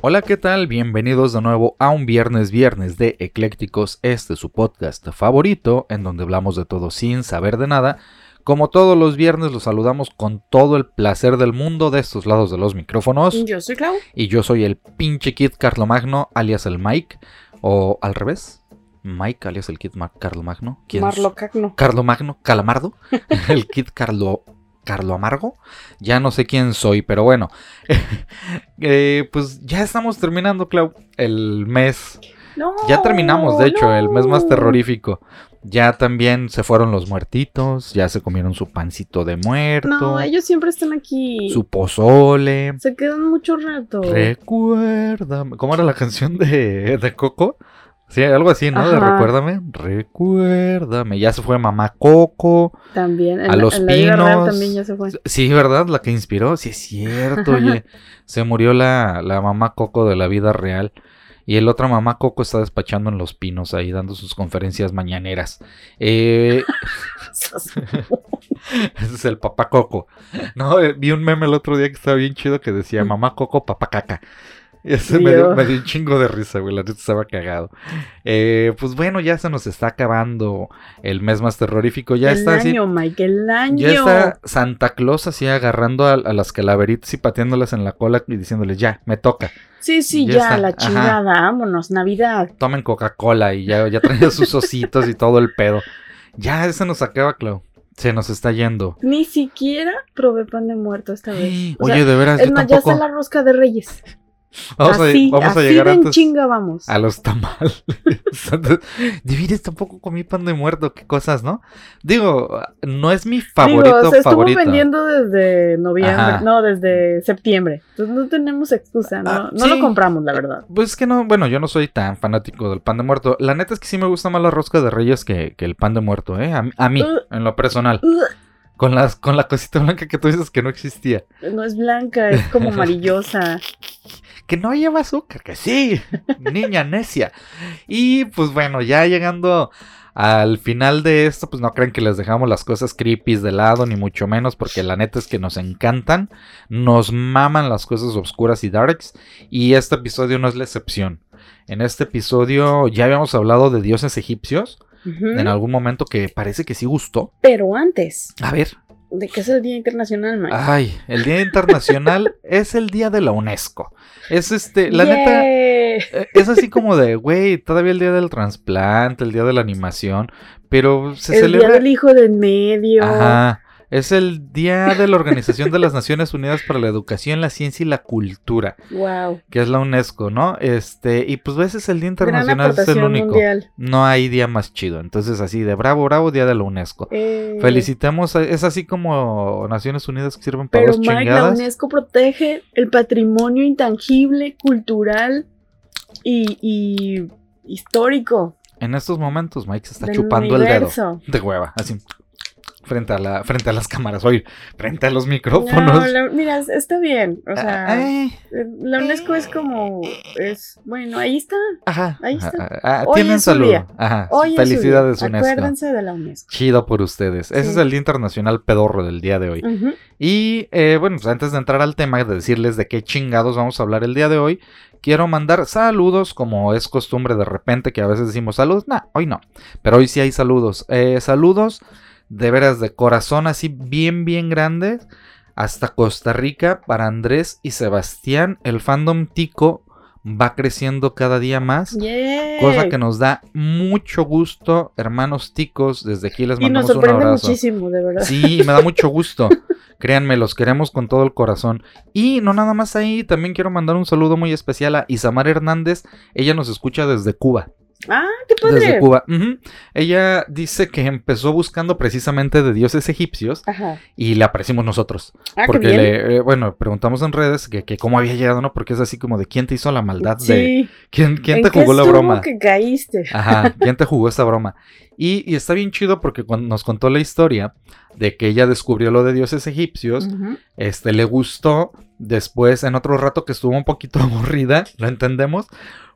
Hola, ¿qué tal? Bienvenidos de nuevo a un viernes viernes de Eclécticos, este es su podcast favorito, en donde hablamos de todo sin saber de nada. Como todos los viernes, los saludamos con todo el placer del mundo de estos lados de los micrófonos. Yo soy Clau. Y yo soy el pinche Kid Carlomagno, alias el Mike, o al revés. Mike, alias el Kid Carlomagno. ¿Quién Marlo Cagno. Carlomagno, Calamardo. el Kid Carlo Carlo Amargo. Ya no sé quién soy, pero bueno. Eh, pues ya estamos terminando, Clau, el mes. ya terminamos, de hecho, el mes más terrorífico. Ya también se fueron los muertitos, ya se comieron su pancito de muerto. No, ellos siempre están aquí. Su pozole. Se quedan mucho rato. Recuerda. ¿Cómo era la canción de, de Coco? Sí, algo así, ¿no? De recuérdame, recuérdame. Ya se fue Mamá Coco. También. a los pinos. también ya se fue. Sí, ¿verdad? La que inspiró. Sí, es cierto, oye. se murió la, la Mamá Coco de la vida real. Y el otro Mamá Coco está despachando en los pinos ahí, dando sus conferencias mañaneras. Eh... Ese es el papá Coco. No, eh, vi un meme el otro día que estaba bien chido que decía Mamá Coco, papá caca. Me dio, un chingo de risa, güey. La neta estaba cagado. Eh, pues bueno, ya se nos está acabando el mes más terrorífico. Ya el está año, Mike, el año. Ya está Santa Claus así agarrando a, las calaveritas y pateándolas en la cola y diciéndoles, ya, me toca. Sí, sí, ya, la chingada, vámonos, Navidad. Tomen Coca-Cola y ya, ya traen sus ositos y todo el pedo. Ya se nos acaba, Clau. Se nos está yendo. Ni siquiera probé pan de muerto esta vez. Oye, de veras. Es más, ya está la rosca de Reyes. Vamos, a, vamos a llegar antes chinga vamos. a los tamales. Divides tampoco comí pan de muerto, qué cosas, ¿no? Digo, no es mi favorito Digo, se estuvo favorito. vendiendo desde noviembre, no, desde septiembre. Entonces no tenemos excusa, ¿no? Ah, no lo compramos, la verdad. Pues es que no, bueno, yo no soy tan fanático del pan de muerto. La neta es que sí me gusta más la rosca de reyes que, que el pan de muerto, ¿eh? A, mí, uh. en lo personal. Uh. Con, las, con la cosita blanca que tú dices que no existía. No es blanca, es como amarillosa. Que no lleva azúcar, que sí, niña necia. Y pues bueno, ya llegando al final de esto, pues no creen que les dejamos las cosas creepy de lado, ni mucho menos, porque la neta es que nos encantan, nos maman las cosas oscuras y darks, y este episodio no es la excepción. En este episodio ya habíamos hablado de dioses egipcios, en algún momento que parece que sí gustó. Pero antes. A ver. ¿De qué es el Día Internacional, Mike? Ay, el Día Internacional es el Día de la UNESCO. Es este, la neta, eh, es así como de, güey, todavía el Día del Trasplante, el Día de la Animación, pero se celebra... El Día del Hijo del Medio. Ajá. Es el Día de la Organización de las Naciones Unidas para la Educación, la Ciencia y la Cultura. Wow. Que es la UNESCO, ¿no? Este, y pues ves es el Día Internacional, es el único. No hay día más chido. Entonces, así de bravo, bravo, Día de la UNESCO. Eh... Felicitemos, es así como Naciones Unidas que sirven para Pero los Mike, la UNESCO protege el patrimonio intangible, cultural y, histórico. En estos momentos, Mike se está chupando el dedo de hueva, así frente a la frente a las cámaras, oír frente a los micrófonos. No, mira, está bien, o sea, eh, la UNESCO es como es bueno, ahí está. Ajá. Ahí está. Ah, tienen salud. Ajá. Felicidades UNESCO. Acuérdense de la UNESCO. Chido por ustedes. Ese es el Día Internacional Pedorro del día de hoy. Y eh, bueno, pues antes de entrar al tema de decirles de qué chingados vamos a hablar el día de hoy, quiero mandar saludos, como es costumbre de repente que a veces decimos saludos. Nah, hoy no. Pero hoy sí hay saludos. Eh, saludos de veras de corazón así bien bien grande hasta Costa Rica para Andrés y Sebastián. El fandom tico va creciendo cada día más. Cosa que nos da mucho gusto, hermanos ticos. Desde aquí les mandamos un abrazo. muchísimo, de verdad. Sí, me da mucho gusto. Créanme, los queremos con todo el corazón. Y no nada más ahí, también quiero mandar un saludo muy especial a Isamar Hernández. Ella nos escucha desde Cuba. Ah, qué padre. Desde Cuba. Ella dice que empezó buscando precisamente de dioses egipcios y le aparecimos nosotros. Ah, porque le, eh, bueno, preguntamos en redes que, cómo había llegado, ¿no? Porque es así como de quién te hizo la maldad de. ¿Quién, quién te jugó la broma? que caíste? Ajá, ¿quién te jugó esta broma? Y, está bien chido porque cuando nos contó la historia de que ella descubrió lo de dioses egipcios, este le gustó. Después, en otro rato que estuvo un poquito aburrida, lo entendemos,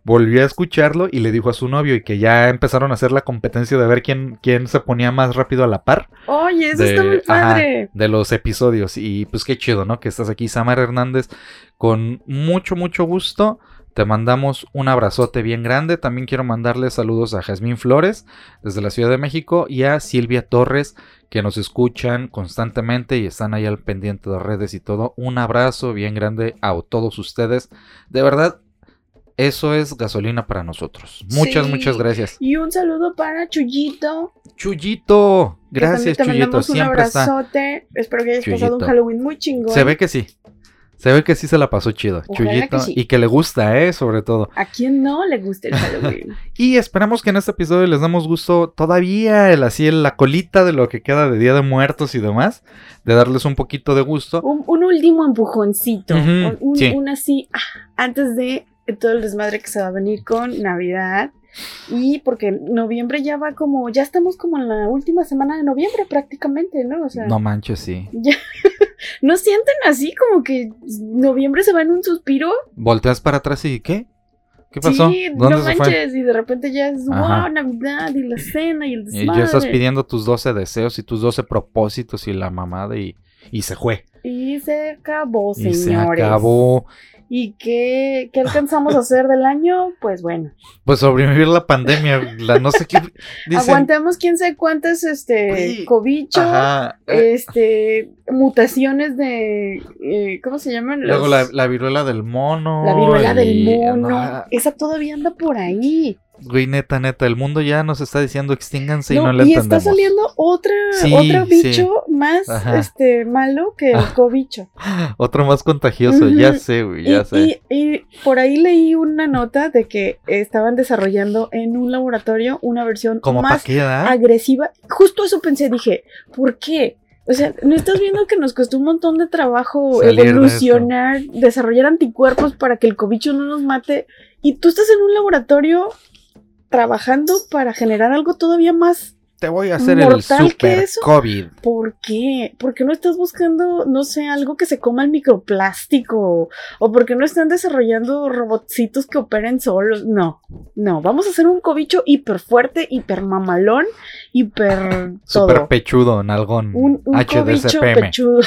volvió a escucharlo y le dijo a su novio y que ya empezaron a hacer la competencia de ver quién, quién se ponía más rápido a la par. Oye, eso está muy padre. de los episodios. Y pues qué chido, ¿no? Que estás aquí, Samar Hernández, con mucho, mucho gusto. Te mandamos un abrazote bien grande. También quiero mandarle saludos a Jazmín Flores desde la Ciudad de México y a Silvia Torres que nos escuchan constantemente y están ahí al pendiente de redes y todo. Un abrazo bien grande a todos ustedes. De verdad, eso es gasolina para nosotros. Muchas, muchas gracias. Y un saludo para Chuyito. Chuyito, gracias Chuyito. Siempre un abrazote. Espero que hayas pasado un Halloween muy chingón. Se ve que sí. Se ve que sí se la pasó chido, Chuyito, y que le gusta, ¿eh? Sobre todo. ¿A quién no le gusta el Halloween? y esperamos que en este episodio les damos gusto todavía, el, así, la colita de lo que queda de Día de Muertos y demás, de darles un poquito de gusto. Un, último empujoncito, un, así, ah, antes de todo el desmadre que se va a venir con Navidad. Y porque noviembre ya va como, ya estamos como en la última semana de noviembre prácticamente, ¿no? O sea, no manches, sí. ¿No sienten así como que noviembre se va en un suspiro? Volteas para atrás y ¿qué? ¿Qué pasó? Sí, no manches, y de repente ya es, wow, Navidad y la cena y el desmadre. Y ya estás pidiendo tus 12 deseos y tus 12 propósitos y la mamada y, y se fue. Y se acabó, señores. Y se acabó. ¿Y qué, qué, alcanzamos a hacer del año? Pues bueno. Pues sobrevivir la pandemia, la no sé qué. Aguantamos quién sabe cuántas, este, cobicho, eh. este, mutaciones de, eh, ¿cómo se llaman? Luego la, viruela del mono. La viruela del mono. Esa todavía anda por ahí. Güey, neta, neta, el mundo ya nos está diciendo extínganse y no le y está saliendo otra, otro bicho más este malo que el cobicho. Otro más contagioso, ya sé, güey, ya sé. Y, por ahí leí una nota de que estaban desarrollando en un laboratorio una versión más agresiva. Justo eso pensé, dije, ¿por qué? O sea, ¿no estás viendo que nos costó un montón de trabajo evolucionar, desarrollar anticuerpos para que el cobicho no nos mate? Y tú estás en un laboratorio trabajando para generar algo todavía más te voy a hacer el super COVID. ¿Por qué? ¿Por qué no estás buscando, no sé, algo que se coma el microplástico? ¿O por qué no están desarrollando robotcitos que operen solos? No, no, vamos a hacer un cobicho hiper fuerte, hiper mamalón, hiper. Super pechudo, nalgón. Un, un cobicho pechudo.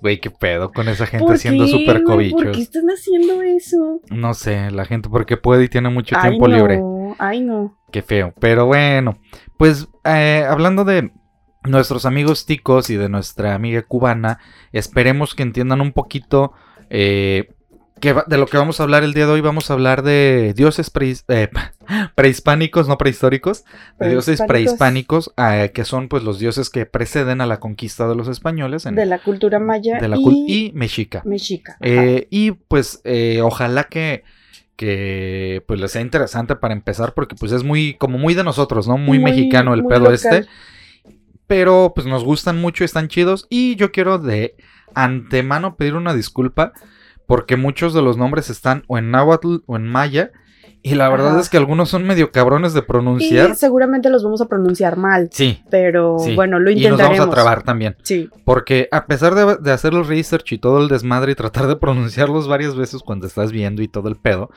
Güey, qué pedo con esa gente haciendo super cobichos. ¿Por qué están haciendo eso? No sé, la gente porque puede y tiene mucho tiempo libre. Ay, no. Qué feo. Pero bueno, pues eh, hablando de nuestros amigos ticos y de nuestra amiga cubana, esperemos que entiendan un poquito eh, de lo que vamos a hablar el día de hoy. Vamos a hablar de dioses eh, prehispánicos, no prehistóricos, de dioses prehispánicos, que son pues los dioses que preceden a la conquista de los españoles. de la cultura maya y, mexica. Mexica. y pues ojalá que que pues les sea interesante para empezar porque pues es muy como muy de nosotros, ¿no? Muy, mexicano el pedo este. Pero pues nos gustan mucho, están chidos y yo quiero de antemano pedir una disculpa porque muchos de los nombres están o en náhuatl o en maya y la verdad es que algunos son medio cabrones de pronunciar. Y seguramente los vamos a pronunciar mal. Sí. Pero bueno, lo intentaremos. Y nos vamos a trabar también. Sí. Porque a pesar de, de, hacer el research y todo el desmadre y tratar de pronunciarlos varias veces cuando estás viendo y todo el pedo,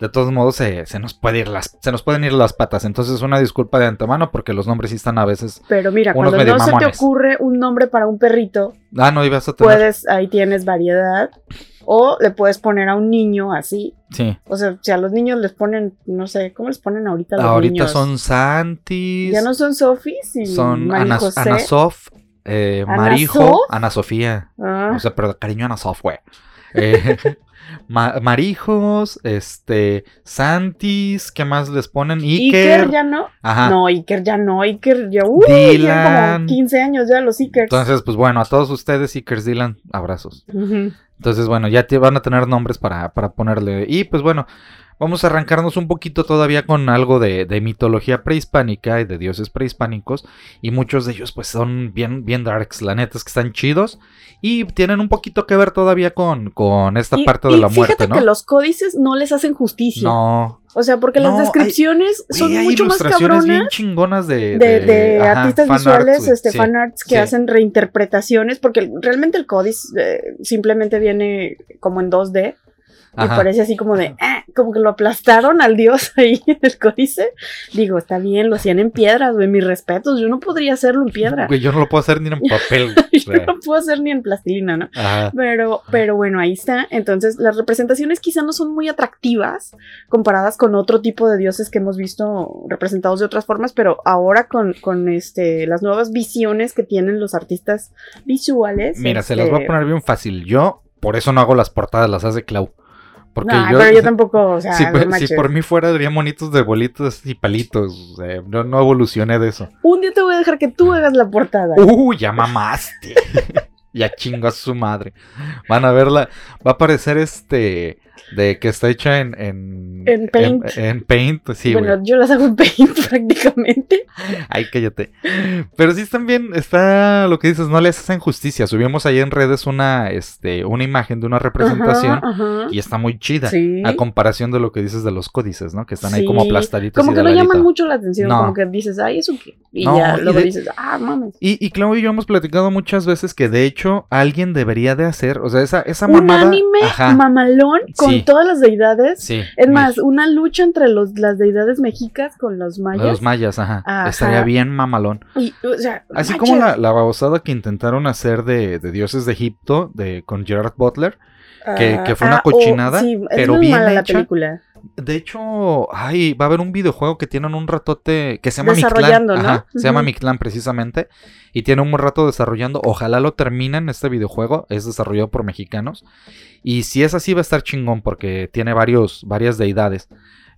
de todos modos se, nos puede ir las, se nos pueden ir las patas. Entonces una disculpa de antemano porque los nombres sí están a veces. Pero mira, cuando no se te ocurre un nombre para un perrito. Ah, no ibas a tener. Puedes, ahí tienes variedad. O le puedes poner a un niño así. Sí. O sea, si a los niños les ponen, no sé, ¿cómo les ponen ahorita los Ahorita son Santis. Ya no son Sofis y Son Ana, Ana Sof, eh, Marijo, Ana Sofía. Ah. O sea, pero cariño Ana Sof, güey. Eh, Marijos, este, Santis, ¿qué más les ponen? Iker. Iker ya no. Ajá. No, Iker ya no, Iker ya, uy, como 15 años ya los Ikers. Entonces, pues bueno, a todos ustedes, Ikers Dylan, abrazos. Entonces, bueno, ya te van a tener nombres para, para ponerle. Y pues bueno, Vamos a arrancarnos un poquito todavía con algo de, mitología prehispánica y de dioses prehispánicos. Y muchos de ellos pues son bien, bien darks, la neta es que están chidos. Y tienen un poquito que ver todavía con, con esta parte de la muerte, fíjate que los códices no les hacen justicia. No. O sea, porque las descripciones son mucho más cabronas. bien chingonas de, de, artistas visuales, este, fanarts que hacen reinterpretaciones, porque realmente el códice eh, simplemente viene como en 2D. Y parece así como de, ah, como que lo aplastaron al dios ahí en el códice. Digo, está bien, lo hacían en piedras, güey, mis respetos. Yo no podría hacerlo en piedra. Güey, yo no lo puedo hacer ni en papel. yo no lo puedo hacer ni en plastilina, ¿no? Pero, pero bueno, ahí está. Entonces, las representaciones quizá no son muy atractivas comparadas con otro tipo de dioses que hemos visto representados de otras formas, pero ahora con, con este, las nuevas visiones que tienen los artistas visuales. Mira, se las voy a este poner bien fácil. Yo, por eso no hago las portadas, las hace Clau. Porque yo, pero yo tampoco, o sea, si, por mí fuera, diría monitos de bolitos y palitos. no, no evolucioné de eso. Un día te voy a dejar que tú hagas la portada. Uy, ya mamaste. ya chingo a su madre. Van a verla. Va a aparecer este de que está hecha en. En, Paint. En, Paint, sí. Bueno, yo las hago en Paint prácticamente. Ay, cállate. Pero sí están bien. Está lo que dices, no les hacen justicia. Subimos ahí en redes una, este, una imagen de una representación y está muy chida. A comparación de lo que dices de los códices, ¿no? Que están ahí como aplastaditos. Como que no llaman mucho la atención. Como que dices, ay, eso qué. Y ya luego dices, ah, mames. Y, y Clau y yo hemos platicado muchas veces que de hecho alguien debería de hacer, o sea, esa, esa Un anime mamalón con todas las deidades. Sí. Es más, una lucha entre los, las deidades mexicas con los mayas. Los mayas, ajá. Estaría bien mamalón. Así como la, la, babosada que intentaron hacer de, dioses de Egipto de, con Gerard Butler. Que, ah, fue una ah, oh, cochinada, pero bien hecha. La película. De hecho, ay, va a haber un videojuego que tienen un ratote que se llama. ¿no? Se llama Mictlán precisamente. Y tiene un rato desarrollando. Ojalá lo terminen este videojuego. Es desarrollado por mexicanos. Y si es así, va a estar chingón porque tiene varios, varias deidades.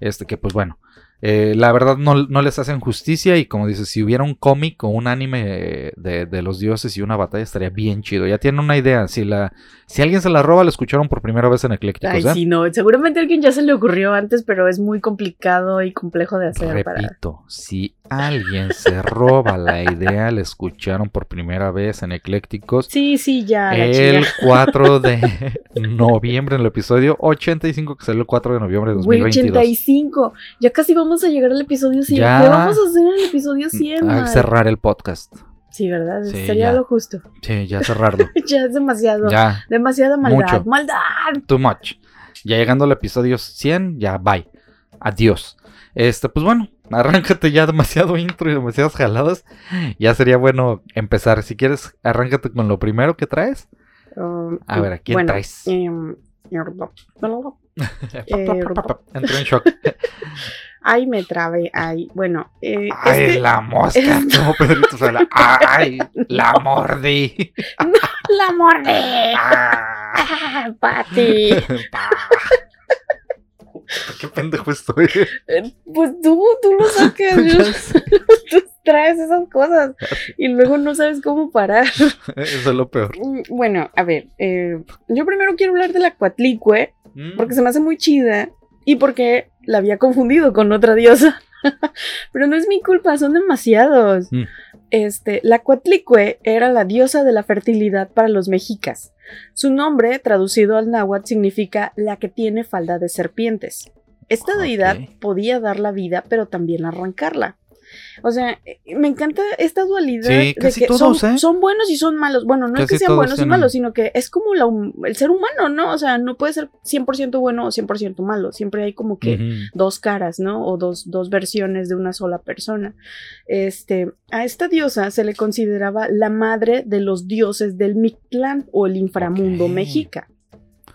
Este que, pues bueno. Eh, la verdad no, les hacen justicia y como dices, si hubiera un cómic o un anime de, los dioses y una batalla estaría bien chido. Ya tienen una idea, si la si alguien se la roba, la escucharon por primera vez en Eclécticos. Ay, sí, no, seguramente a alguien ya se le ocurrió antes, pero es muy complicado y complejo de hacer. Repito, si alguien se roba la idea, la escucharon por primera vez en Eclécticos. Sí, sí, ya. El 4 de noviembre en el episodio 85 que salió el 4 de noviembre de 2022. 85, ya casi vamos a llegar al episodio 100. ¿Qué vamos a hacer en el episodio 100? A cerrar el podcast. Sí, ¿verdad? Sería lo justo. Sí, ya cerrarlo. ya es demasiado. Ya. Demasiada maldad. ¡Maldad! Too much. Ya llegando al episodio 100, ya bye. Adiós. Este, pues bueno, arráncate ya demasiado intro y demasiadas jaladas. Ya sería bueno empezar. Si quieres, arráncate con lo primero que traes. Um, a ver, ¿a quién traes? Em, eh, Entró en shock. Ay, me trabé. Ay, bueno. Eh, ay, este la mosca. Como Pedrito Sola. Ay, la mordí. No, la mordí. Ah, Pati. Qué pendejo estoy. Pues tú, tú lo sacas. tú traes esas cosas y luego no sabes cómo parar. Eso es lo peor. Mm, bueno, a ver. Eh, yo primero quiero hablar de la cuatlicue. Mm. Porque se me hace muy chida. Y porque la había confundido con otra diosa. Pero no es mi culpa, son demasiados. Mm. Este, la Cuatlicue era la diosa de la fertilidad para los mexicas. Su nombre, traducido al náhuatl, significa la que tiene falda de serpientes. Esta deidad podía dar la vida, pero también arrancarla. O sea, eh, me encanta esta dualidad de que ¿eh? son, buenos y son malos. Bueno, no es que sean buenos y malos, sino que es como el ser humano, ¿no? O sea, no puede ser 100% bueno o 100% malo. Siempre hay como que dos caras, ¿no? O dos, dos versiones de una sola persona. Este, a esta diosa se le consideraba la madre de los dioses del Mictlán o el inframundo mexica.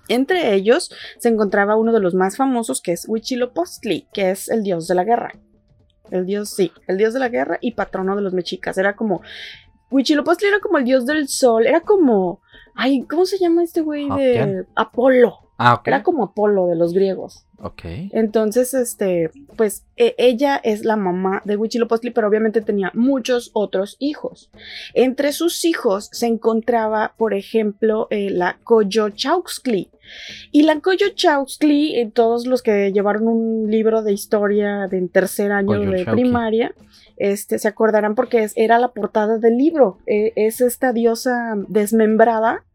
Entre ellos se encontraba uno de los más famosos que es Huitzilopochtli, que es el dios de la guerra. El dios, sí, el dios de la guerra y patrono de los mexicas. Era como. Huichilopochtli era como el dios del sol. Era como. Ay, ¿cómo se llama este güey de. Apolo. Ah. Era como Apolo de los griegos. Ok. Entonces, este, pues e- ella es la mamá de Huitzilopochtli, pero obviamente tenía muchos otros hijos. Entre sus hijos se encontraba, por ejemplo, eh, la Coyochauxtli. Y la Coyochauxtli, eh, todos los que llevaron un libro de historia de tercer año de primaria, este, se acordarán porque es- era la portada del libro. Eh, es esta diosa desmembrada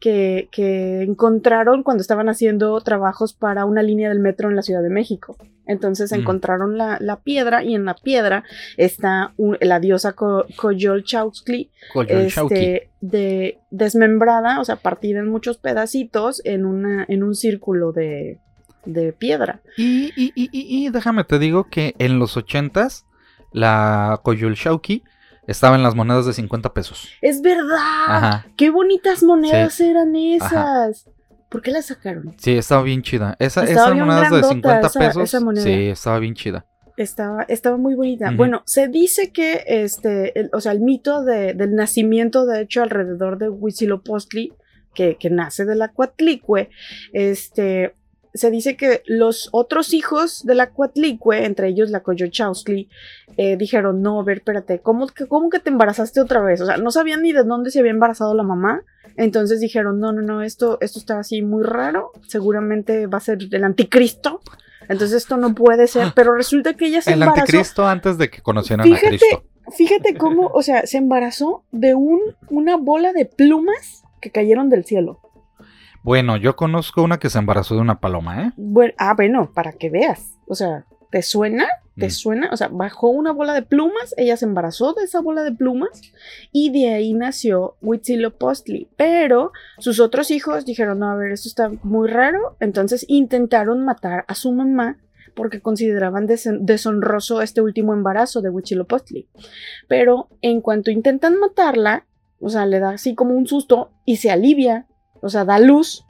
que, que encontraron cuando estaban haciendo trabajos para una línea del metro en la Ciudad de México. Entonces Mm. encontraron la, la piedra y en la piedra está un- la diosa Co- Coyolxauhqui, Coyolxauhqui. este, de, desmembrada, o sea, partida en muchos pedacitos en, una, en un círculo de, de piedra. Y, y, y, y, y déjame te digo que en los ochentas la Coyolxauhqui estaba en las monedas de 50 pesos. ¡Es verdad! Ajá. ¡Qué bonitas monedas eran Ajá. esas! ¿Por qué las sacaron? Sí, estaba bien chida. Esa, Estaba esas monedas de grandota 50 esa- pesos. esa moneda. Sí, estaba bien chida. Estaba, estaba muy bonita. Bueno, se dice que este, el- o sea, el mito de- del nacimiento, de hecho, alrededor de Huitzilopochtli, que, que nace de la Coatlicue, este, se dice que los otros hijos de la Coatlicue, entre ellos la Coyochauxtli, eh, dijeron, no, a ver, espérate, ¿cómo que, ¿cómo que te embarazaste otra vez? O sea, no sabían ni de dónde se había embarazado la mamá. Entonces dijeron, no, no, no, esto, esto está así muy raro, seguramente va a ser el anticristo. Entonces esto no puede ser, pero resulta que ella se El embarazó. anticristo antes de que conocieran Fíjate, a Cristo. Fíjate cómo, o sea, se embarazó de un, una bola de plumas que cayeron del cielo. Bueno, yo conozco una que se embarazó de una paloma, ¿eh? Bueno, ah, bueno, para que veas. O sea, ¿te suena? ¿Te Mm. suena? O sea, bajó una bola de plumas, ella se embarazó de esa bola de plumas y de ahí nació Huitzilopochtli. Pero sus otros hijos dijeron, no, a ver, esto está muy raro. Entonces intentaron matar a su mamá porque consideraban deshonroso este último embarazo de Huitzilopochtli. Pero en cuanto intentan matarla, o sea, le da así como un susto y se alivia, o sea, da luz.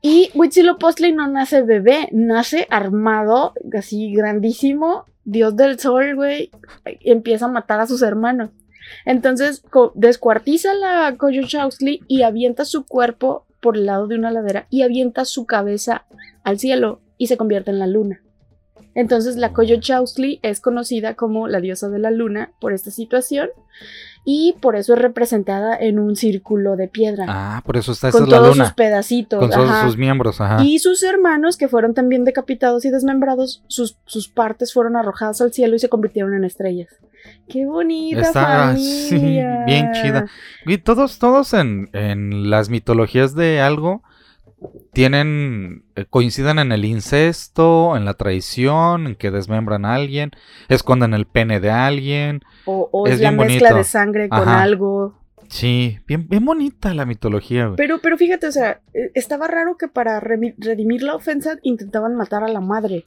Y Huitzilopochtli no nace bebé, nace armado, así grandísimo, dios del sol, güey, empieza a matar a sus hermanos. Entonces descuartiza la Coyochauxtli y avienta su cuerpo por el lado de una ladera y avienta su cabeza al cielo y se convierte en la luna. Entonces la Coyochauxtli es conocida como la diosa de la luna por esta situación y por eso es representada en un círculo de piedra Ah, por eso está esa con es la todos sus pedacitos. Con todos sus miembros, ajá. Y sus hermanos, que fueron también decapitados y desmembrados, sus, sus partes fueron arrojadas al cielo y se convirtieron en estrellas. ¡Qué bonita Está, sí, familia! bien chida. Y todos, todos en, en las mitologías de algo tienen, eh, coinciden en el incesto, en la traición, en que desmembran a alguien, esconden el pene de alguien. O, o Es es, la mezcla bonito. de sangre con Ajá. algo. Sí, bien, bien bonita la mitología, güey. Pero, pero fíjate, o sea, eh, estaba raro que para redimir la ofensa intentaban matar a la madre.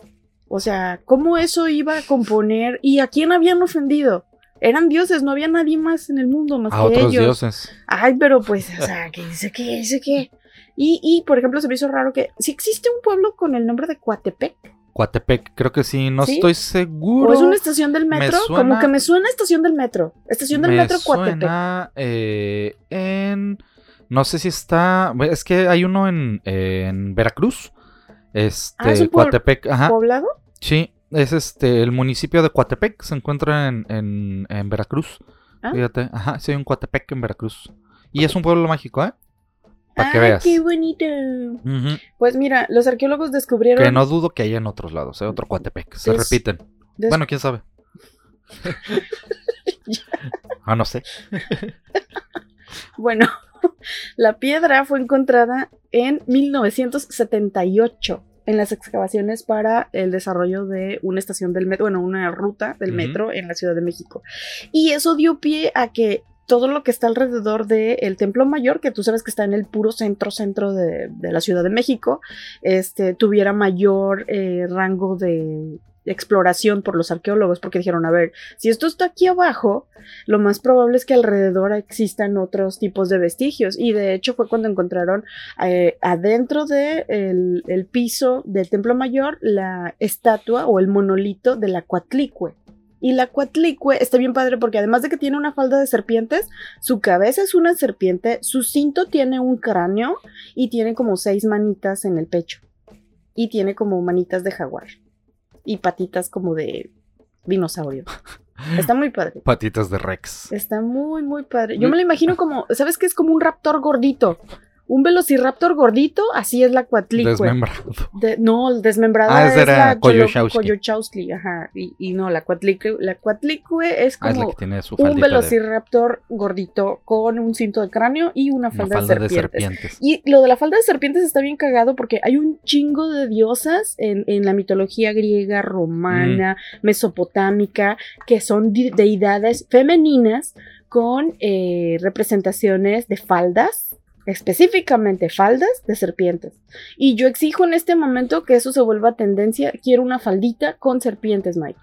O sea, ¿cómo eso iba a componer? ¿Y a quién habían ofendido? Eran dioses, no había nadie más en el mundo más a que otros ellos. dioses. Ay, pero pues, o sea, que dice que, dice que. Y, y, por ejemplo, se me hizo raro que si existe un pueblo con el nombre de Coatepec, Coatepec, creo que sí, no ¿Sí? estoy seguro. o es una estación del me metro, suena- como que me suena estación del metro. Estación del Me metro Coatepec. suena, eh, en. No sé si está. Es que hay uno en, en Veracruz. Este, Ah, es un Coatepec. Ajá. ¿Poblado? Sí, es este. El municipio de Coatepec se encuentra en, en, en Veracruz. Ah. Fíjate. Ajá, sí, hay un Coatepec en Veracruz. Y es un pueblo mágico, ¿eh? Para que ¡Ay, veas. qué bonito! Pues mira, los arqueólogos descubrieron. Que no dudo que haya en otros lados, ¿eh? Otro Coatepec. Se Des- repiten. des- Bueno, quién sabe. ah, no sé. Bueno, la piedra fue encontrada en 1978 en las excavaciones para el desarrollo de una estación del metro, bueno, una ruta del metro en la Ciudad de México. Y eso dio pie a que todo lo que está alrededor del Templo Mayor, que tú sabes que está en el puro centro, centro de, de la Ciudad de México, este, tuviera mayor eh, rango de exploración por los arqueólogos, porque dijeron, a ver, si esto está aquí abajo, lo más probable es que alrededor existan otros tipos de vestigios. Y de hecho fue cuando encontraron eh, adentro del de el piso del Templo Mayor la estatua o el monolito de la Coatlicue. Y la cuatlicue está bien padre porque además de que tiene una falda de serpientes, su cabeza es una serpiente, su cinto tiene un cráneo y tiene como seis manitas en el pecho. Y tiene como manitas de jaguar. Y patitas como de dinosaurio. Está muy padre. Patitas de Rex. Está muy, muy padre. Yo me lo imagino como, ¿sabes qué? Es como un raptor gordito un velociraptor gordito, así es la cuatlicue. Desmembrado. no, desmembrado ah, es la ajá. Y, no, la cuatlicue, la cuatlicue es ah, como un velociraptor gordito con un cinto de cráneo y una falda, de, serpientes. Y lo de la falda de serpientes está bien cagado porque hay un chingo de diosas en, la mitología griega, romana, mm. mesopotámica, que son deidades femeninas con eh, representaciones de faldas específicamente faldas de serpientes. Y yo exijo en este momento que eso se vuelva tendencia. Quiero una faldita con serpientes, Mike.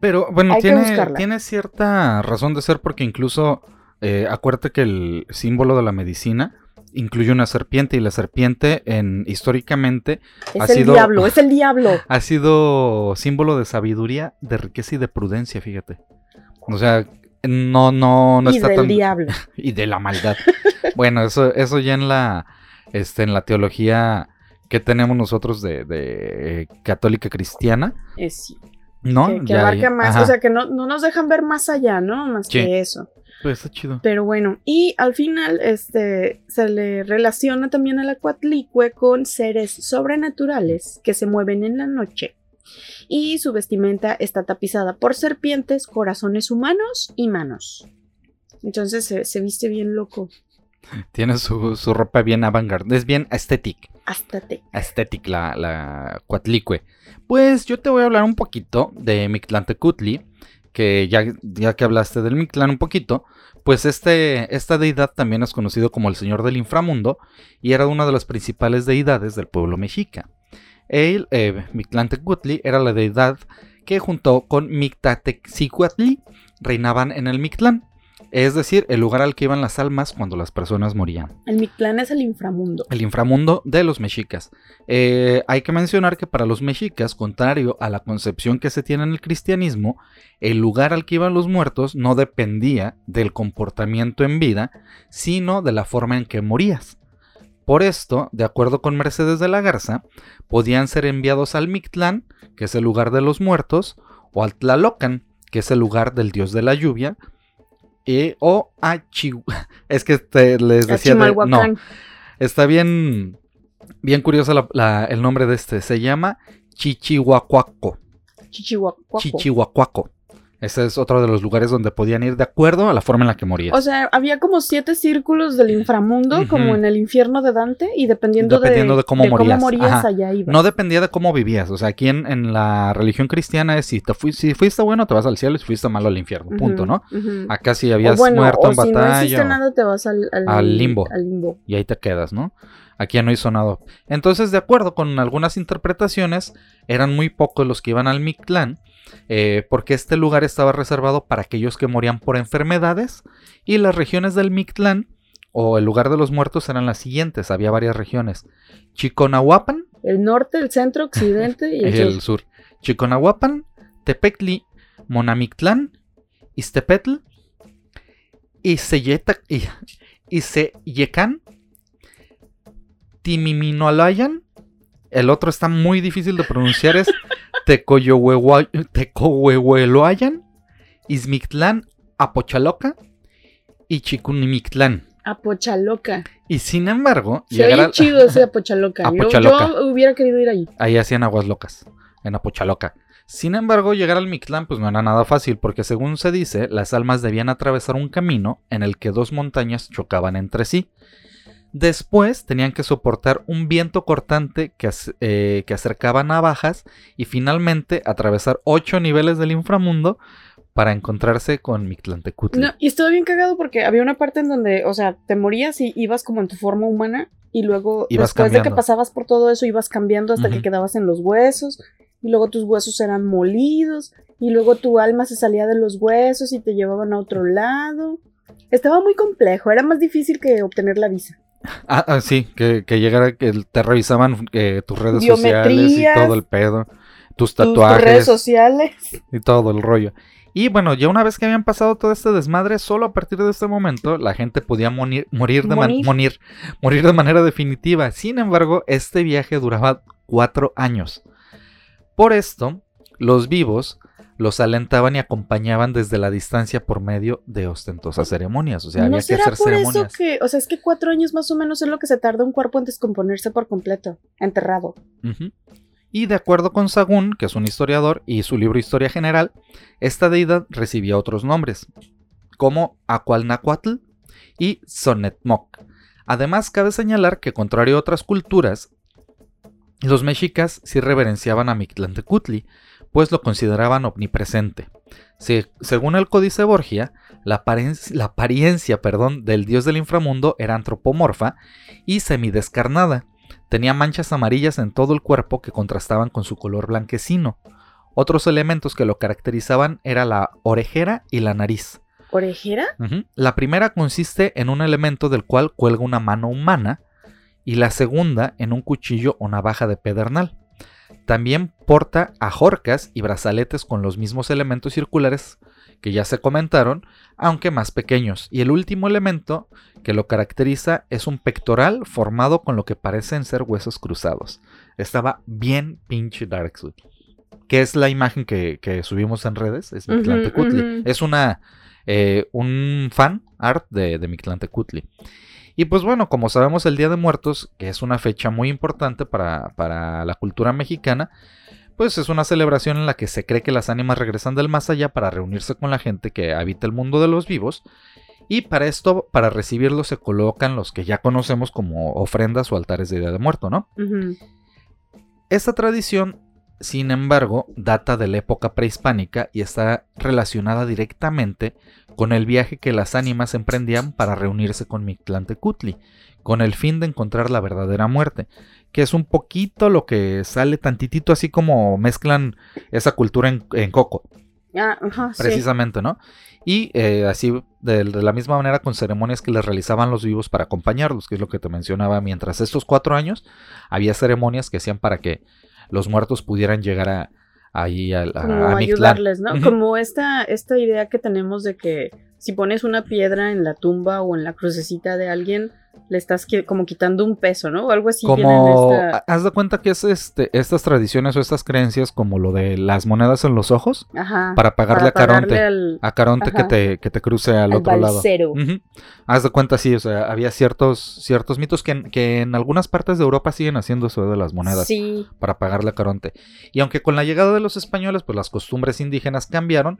Pero bueno, tiene, cierta razón de ser porque incluso eh, acuérdate que el símbolo de la medicina incluye una serpiente y la serpiente en históricamente es el diablo, es el diablo. Ha sido símbolo de sabiduría, de riqueza y de prudencia, fíjate. O sea, no, no, no y del diablo. y de la maldad. bueno, eso, eso ya en la, este, en la teología que tenemos nosotros de, de católica cristiana. Es sí. ¿No? Que, abarca más, o sea, que no, nos dejan ver más allá, ¿no? Más que eso. Pues está chido. Pero bueno, y al final, este, se le relaciona también a la cuatlicue con seres sobrenaturales que se mueven en la noche y su vestimenta está tapizada por serpientes, corazones humanos y manos. Entonces se, viste bien loco. Tiene su, ropa bien avant es bien aesthetic. Aesthetic. Aesthetic la, la cuatlicue. Pues yo te voy a hablar un poquito de Mictlantecutli, que ya, ya que hablaste del Mictlán un poquito, pues este, esta deidad también es conocido como el Señor del Inframundo y era una de las principales deidades del pueblo mexica. El eh, Mictlantecutli era la deidad que junto con Mictatexicuatli reinaban en el Mictlán, es decir, el lugar al que iban las almas cuando las personas morían. El Mictlán es el inframundo. El inframundo de los mexicas. Eh, hay que mencionar que para los mexicas, contrario a la concepción que se tiene en el cristianismo, el lugar al que iban los muertos no dependía del comportamiento en vida, sino de la forma en que morías. Por esto, de acuerdo con Mercedes de la Garza, podían ser enviados al Mictlán, que es el lugar de los muertos, o al Tlalocan, que es el lugar del dios de la lluvia, o a Chihuahua. Es que les decía no. Está bien, bien curioso el nombre de este. Se llama Chichihuacuaco. Chichihuacuaco. Chichihuacuaco. Ese es otro de los lugares donde podían ir de acuerdo a la forma en la que morías. O sea, había como siete círculos del inframundo, como en el infierno de Dante, y dependiendo, de, cómo morías, allá ibas. No dependía de cómo vivías. O sea, aquí en, la religión cristiana es si, te si fuiste bueno, te vas al cielo, y si fuiste malo al infierno. Punto, ¿no? Acá si habías muerto en si batalla. No nada, te vas al, limbo. al limbo. Y ahí te quedas, ¿no? Aquí ya no hizo nada. Entonces, de acuerdo con algunas interpretaciones, eran muy pocos los que iban al Mictlán eh, porque este lugar estaba reservado para aquellos que morían por enfermedades y las regiones del Mictlán o el lugar de los muertos eran las siguientes, había varias regiones. Chiconahuapan, el norte, el centro, occidente y el, sur. Chiconahuapan, Tepectli, Monamictlán, Istepetl, Iseyecán, Timiminoalayan. El otro está muy difícil de pronunciar, es Tecohuehueloayan, Izmictlán, Apochaloca y Chicunimictlán. Apochaloca. Y sin embargo, se oye chido ese Apochaloca. Yo, hubiera querido ir ahí. Ahí hacían aguas locas, en Apochaloca. Sin embargo, llegar al Mictlán pues no era nada fácil, porque según se dice, las almas debían atravesar un camino en el que dos montañas chocaban entre sí. Después tenían que soportar un viento cortante que, eh, que acercaba navajas y finalmente atravesar ocho niveles del inframundo para encontrarse con Mictlantecutli. No, y estuvo bien cagado porque había una parte en donde, o sea, te morías y ibas como en tu forma humana y luego después de que pasabas por todo eso ibas cambiando hasta que quedabas en los huesos y luego tus huesos eran molidos y luego tu alma se salía de los huesos y te llevaban a otro lado. Estaba muy complejo, era más difícil que obtener la visa. Ah, ah, sí, que, que llegara, que te revisaban eh, tus redes sociales y todo el pedo, tus tatuajes. Tus redes sociales. Y todo el rollo. Y bueno, ya una vez que habían pasado todo este desmadre, solo a partir de este momento la gente podía morir, morir, de, morir. morir de manera definitiva. Sin embargo, este viaje duraba cuatro años. Por esto, los vivos los alentaban y acompañaban desde la distancia por medio de ostentosas ceremonias. O sea, había que hacer por Eso que, o sea, es que cuatro años más o menos es lo que se tarda un cuerpo en descomponerse por completo, enterrado. Y de acuerdo con Sagún, que es un historiador, y su libro Historia General, esta deidad recibía otros nombres, como Aqualnacuatl y Sonetmoc. Además, cabe señalar que, contrario a otras culturas, los mexicas sí reverenciaban a Mictlantecutli, pues lo consideraban omnipresente. según el Códice Borgia, la, apariencia, perdón, del dios del inframundo era antropomorfa y semidescarnada. Tenía manchas amarillas en todo el cuerpo que contrastaban con su color blanquecino. Otros elementos que lo caracterizaban era la orejera y la nariz. ¿Orejera? La primera consiste en un elemento del cual cuelga una mano humana y la segunda en un cuchillo o navaja de pedernal. También porta ajorcas y brazaletes con los mismos elementos circulares que ya se comentaron, aunque más pequeños. Y el último elemento que lo caracteriza es un pectoral formado con lo que parecen ser huesos cruzados. Estaba bien pinche Darksuit. Que es la imagen que, subimos en redes. Es Mictlantecutli. Es una, eh, un fan art de, de Mictlantecutli. Y pues bueno, como sabemos el Día de Muertos, que es una fecha muy importante para, para la cultura mexicana, pues es una celebración en la que se cree que las ánimas regresan del más allá para reunirse con la gente que habita el mundo de los vivos. Y para esto, para recibirlo, se colocan los que ya conocemos como ofrendas o altares de Día de Muerto, ¿no? Esta tradición sin embargo, data de la época prehispánica y está relacionada directamente con el viaje que las ánimas emprendían para reunirse con Mictlantecutli, con el fin de encontrar la verdadera muerte, que es un poquito lo que sale tantitito así como mezclan esa cultura en, Coco. Ah, precisamente, ¿no? Y eh, así de, la misma manera con ceremonias que les realizaban los vivos para acompañarlos, que es lo que te mencionaba, mientras estos cuatro años había ceremonias que hacían para que los muertos pudieran llegar a, ahí a, a, ayudarles, ¿no? Como esta, esta idea que tenemos de que si pones una piedra en la tumba o en la crucecita de alguien, le estás como quitando un peso, ¿no? O algo así. Como, haz de cuenta que es este, estas tradiciones o estas creencias como lo de las monedas en los ojos para pagarle a Caronte, a Caronte que te, que te cruce al, otro lado. Haz de cuenta, sí, o sea, había ciertos, ciertos mitos que, que en algunas partes de Europa siguen haciendo eso de las monedas para pagarle a Caronte. Y aunque con la llegada de los españoles, pues las costumbres indígenas cambiaron.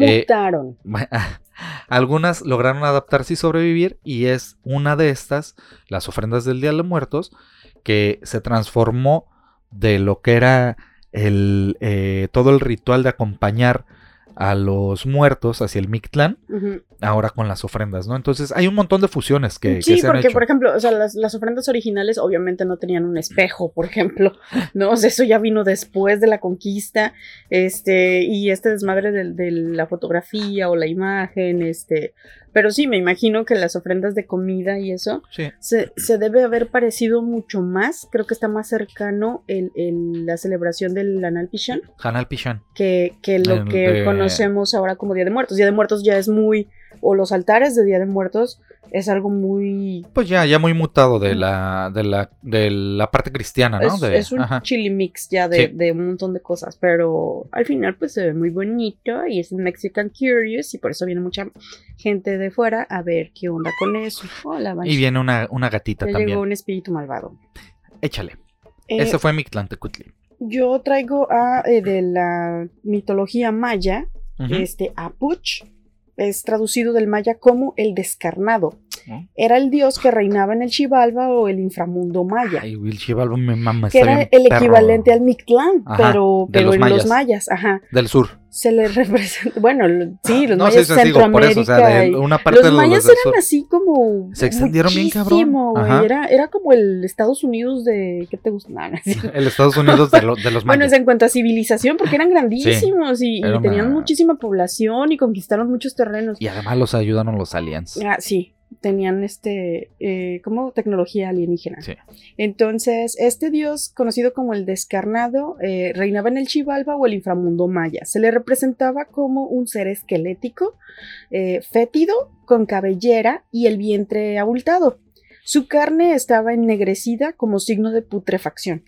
Eh, algunas lograron adaptarse y sobrevivir y es una de estas, las ofrendas del Día de Muertos, que se transformó de lo que era el, eh, todo el ritual de acompañar a los muertos hacia el Mictlán, ahora con las ofrendas, ¿no? Entonces hay un montón de fusiones que, sí, se han porque, por ejemplo, o sea, las, ofrendas originales obviamente no tenían un espejo, por ejemplo, ¿no? O sea, eso ya vino después de la conquista, este, y este desmadre de la fotografía o la imagen, este, pero sí, me imagino que las ofrendas de comida y eso se, se, debe haber parecido mucho más. Creo que está más cercano el, la celebración del Anal Pichán. Anal Pichán. Que, que lo que conocemos ahora como Día de Muertos. Día de Muertos ya es muy. O los altares de Día de Muertos es algo muy... Pues ya, ya muy mutado de la, de la, de la parte cristiana, ¿no? Es, un chili mix ya de, un montón de cosas, pero al final pues se ve muy bonito y es Mexican Curious y por eso viene mucha gente de fuera a ver qué onda con eso. Hola, y viene una, una gatita también. Llegó un espíritu malvado. Échale. Eh, Ese fue Mictlantecutli. Yo traigo a eh, de la mitología maya, este Apuch, es traducido del maya como el descarnado. Era el dios que reinaba en el Chivalba o el inframundo maya. Ay, el Chivalba me mama. Que era el equivalente al Mictlán, pero, pero en los mayas, ajá. Del sur se le representa, bueno, sí, los mayas de Centroamérica. una parte los mayas eran así como se extendieron bien cabrón. Era, era como el Estados Unidos de ¿qué te gusta? el Estados Unidos de, los mayas. Bueno, en cuanto a civilización, porque eran grandísimos y, tenían muchísima población y conquistaron muchos terrenos. Y además los ayudaron los aliens. Ah, sí. Tenían este, eh, como tecnología alienígena. Entonces, este dios, conocido como el descarnado, eh, reinaba en el Chivalba o el inframundo maya. Se le representaba como un ser esquelético, eh, fétido, con cabellera y el vientre abultado. Su carne estaba ennegrecida como signo de putrefacción.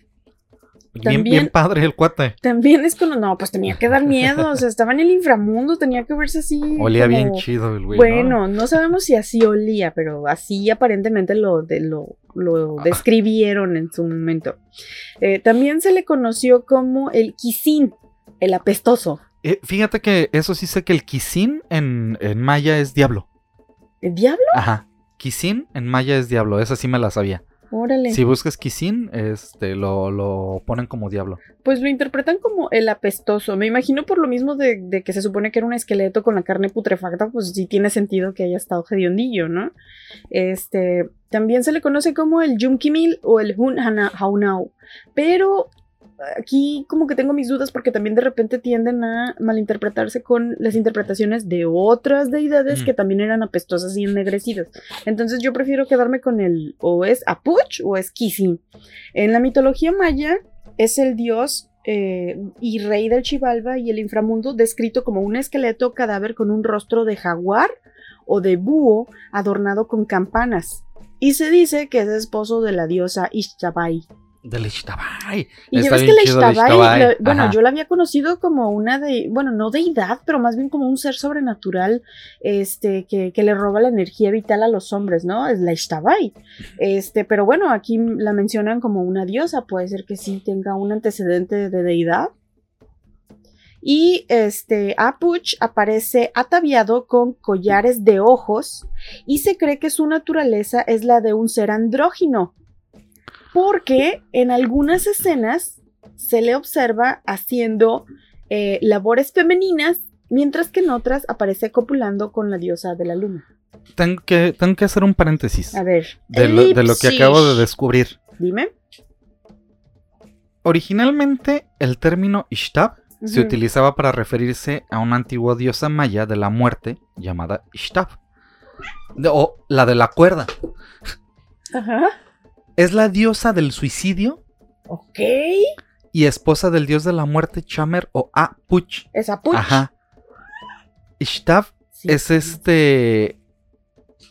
Bien, bien, padre el cuate. También es como, no, pues tenía que dar miedo, o sea, estaba en el inframundo, tenía que verse así. Olía bien chido el güey. Bueno, ¿no? sabemos si así olía, pero así aparentemente lo, de, lo, lo ah. describieron en su momento. Eh, también se le conoció como el Kisin, el apestoso. Eh, fíjate que eso sí sé que el Kisin en, en maya es diablo. ¿El diablo? Ajá. Kisin en maya es diablo, esa sí me la sabía. Si buscas Kisin, este, lo, lo, ponen como diablo. Pues lo interpretan como el apestoso. Me imagino por lo mismo de, que se supone que era un esqueleto con la carne putrefacta, pues sí tiene sentido que haya estado hediondillo, ¿no? Este, también se le conoce como el Yumkimil o el Hun Haunau. Pero aquí como que tengo mis dudas porque también de repente tienden a malinterpretarse con las interpretaciones de otras deidades mm. que también eran apestosas y ennegrecidas. Entonces yo prefiero quedarme con el o es Apuch o es Kisi. En la mitología maya es el dios eh, y rey del Chivalba y el inframundo descrito como un esqueleto cadáver con un rostro de jaguar o de búho adornado con campanas. Y se dice que es esposo de la diosa Ishtabai. Del Ishtabai. Y ya ves que el bueno, yo la había conocido como una de, bueno, no deidad, pero más bien como un ser sobrenatural, este, que, que le roba la energía vital a los hombres, ¿no? Es la. Este, pero bueno, aquí la mencionan como una diosa, puede ser que sí tenga un antecedente de deidad. Y este Apuch aparece ataviado con collares de ojos y se cree que su naturaleza es la de un ser andrógino, porque en algunas escenas se le observa haciendo eh, labores femeninas, mientras que en otras aparece copulando con la diosa de la luna. Tengo que, tengo que hacer un paréntesis. A ver. De lo, que acabo de descubrir. Dime. Originalmente, el término Ishtab se utilizaba para referirse a una antigua diosa maya de la muerte llamada Ishtab. o la de la cuerda. Ajá. Es la diosa del suicidio. Ok. Y esposa del dios de la muerte, Chamer o Apuch. Es Apuch. Ajá. Ishtav es este.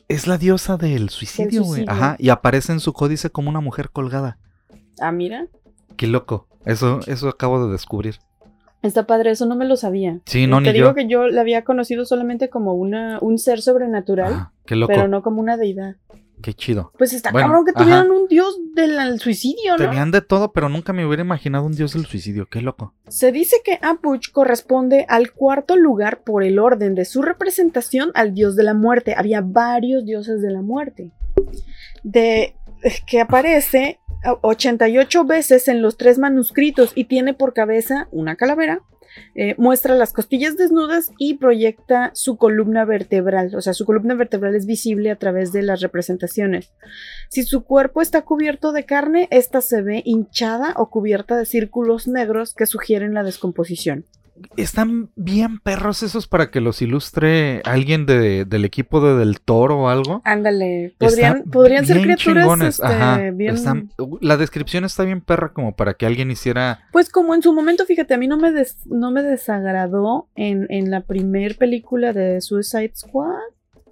Es la diosa del suicidio, güey. Ajá. Y aparece en su códice como una mujer colgada. Ah, mira. Qué loco. Eso, eso acabo de descubrir. Está padre, eso no me lo sabía. Sí, no, Te ni digo que yo la había conocido solamente como una, un ser sobrenatural. Ah, qué loco. Pero no como una deidad. Qué chido. Pues está cabrón que tuvieran un dios del suicidio, ¿no? Tenían de todo, pero nunca me hubiera imaginado un dios del suicidio. Qué loco. Se dice que Apuch corresponde al cuarto lugar por el orden de su representación al dios de la muerte. Había varios dioses de la muerte. De que aparece 88 veces en los tres manuscritos y tiene por cabeza una calavera, eh, muestra las costillas desnudas y proyecta su columna vertebral. O sea, su columna vertebral es visible a través de las representaciones. Si su cuerpo está cubierto de carne, esta se ve hinchada o cubierta de círculos negros que sugieren la descomposición están bien perros esos para que los ilustre alguien de, del equipo de Del Toro o algo. Ándale, podrían, podrían ser criaturas este, bien... la descripción está bien perra como para que alguien hiciera... Pues como en su momento, fíjate, a mí no me, no me desagradó en, en la primer película de Suicide Squad.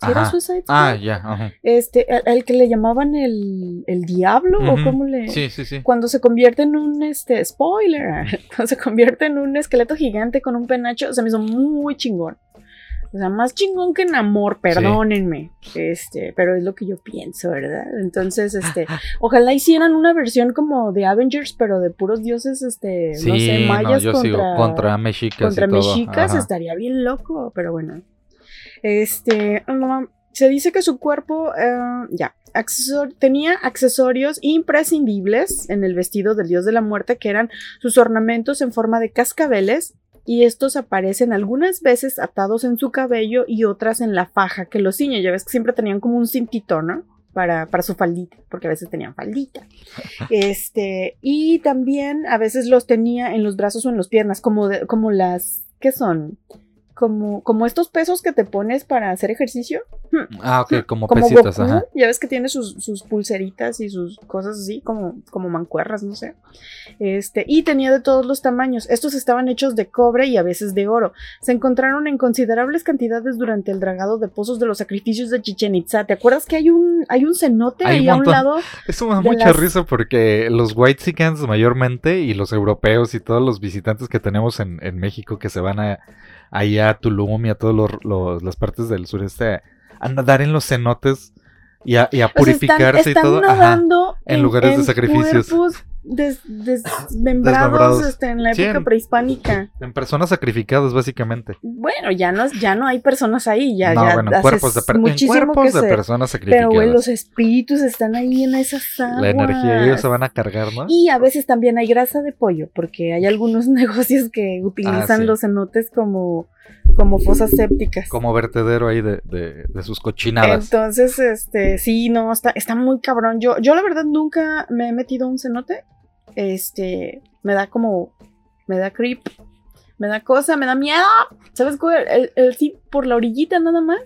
Era Suicide Squad? Ah, ya, Este, el, que le llamaban el, el diablo, o cómo le. Sí, sí, sí. Cuando se convierte en un este spoiler, cuando se convierte en un esqueleto gigante con un penacho, se me hizo muy chingón. O sea, más chingón que en amor, perdónenme. Este, pero es lo que yo pienso, ¿verdad? Entonces, este, ojalá hicieran una versión como de Avengers, pero de puros dioses, este, no sé, mayas contra, contra mexicas. Contra mexicas estaría bien loco, pero bueno. Este, se dice que su cuerpo, eh, ya, tenía accesorios imprescindibles en el vestido del dios de la muerte, que eran sus ornamentos en forma de cascabeles, y estos aparecen algunas veces atados en su cabello y otras en la faja que los ciñe. Ya ves que siempre tenían como un cintito, ¿no? Para, para, su faldita, porque a veces tenían faldita. Este, y también a veces los tenía en los brazos o en las piernas, como, como las, ¿qué son? Como, como estos pesos que te pones para hacer ejercicio. Ah, ok, como, pesitas, Goku, ajá. Ya ves que tiene sus, sus pulseritas y sus cosas así, como, como mancuerras, no sé. Este, y tenía de todos los tamaños. Estos estaban hechos de cobre y a veces de oro. Se encontraron en considerables cantidades durante el dragado de pozos de los sacrificios de Chichen Itza. ¿Te acuerdas que hay un, hay un cenote Hay un ahí a un lado? Eso me da mucha las- risa porque los Whitexicans mayormente y los europeos y todos los visitantes que tenemos en, en México que se van a, allá a Tulum y a todas las partes del sureste a nadar en los cenotes y a, y a O sea, purificarse están, y todo. están Ajá. nadando en lugares de sacrificios. cuerpos des- desmembrados Desmembrados. este, en la Sí, época en- prehispánica. En personas sacrificadas, básicamente. Bueno, ya no, ya no hay personas ahí, ya, no, ya bueno, cuerpos de, per- en muchísimo cuerpos que de se- personas sacrificadas. Pero, güey, los espíritus están ahí en esas aguas. La energía ellos se van a cargar, ¿no? Y a veces también hay grasa de pollo, porque hay algunos negocios que utilizan Ah, sí. los cenotes como, como fosas sépticas. Como vertedero ahí de, de, de sus cochinadas. Entonces, este, sí, no, está, está muy cabrón. Yo, yo la verdad nunca me he metido a un cenote. Este, me da como, me da creep, me da cosa, me da miedo. ¿Sabes cuál? El, el- sí, por la orillita nada más.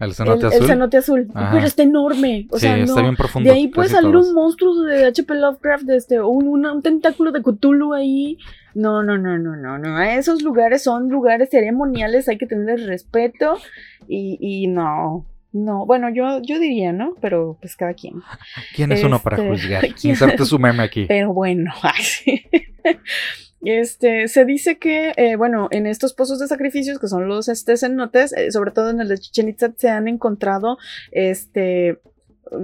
El El, cenote el azul. cenote azul. Ajá. Pero está enorme. O sí, sea, está no. bien profundo. De ahí puede salir todos. un monstruo de HP Lovecraft, de este, un, una- un tentáculo de Cthulhu ahí. No, no, no, no, no, no. Esos lugares son lugares ceremoniales, hay que tenerles respeto. Y, y no, no. Bueno, yo, yo diría, ¿no? Pero pues cada quien. ¿Quién es uno para Este, juzgar? ¿quién Inserte su meme aquí. Pero bueno, ay, sí. Este, se dice que, eh, bueno, en estos pozos de sacrificios, que son los este, cenotes, eh, sobre todo en el de Chichen Itza, se han encontrado este,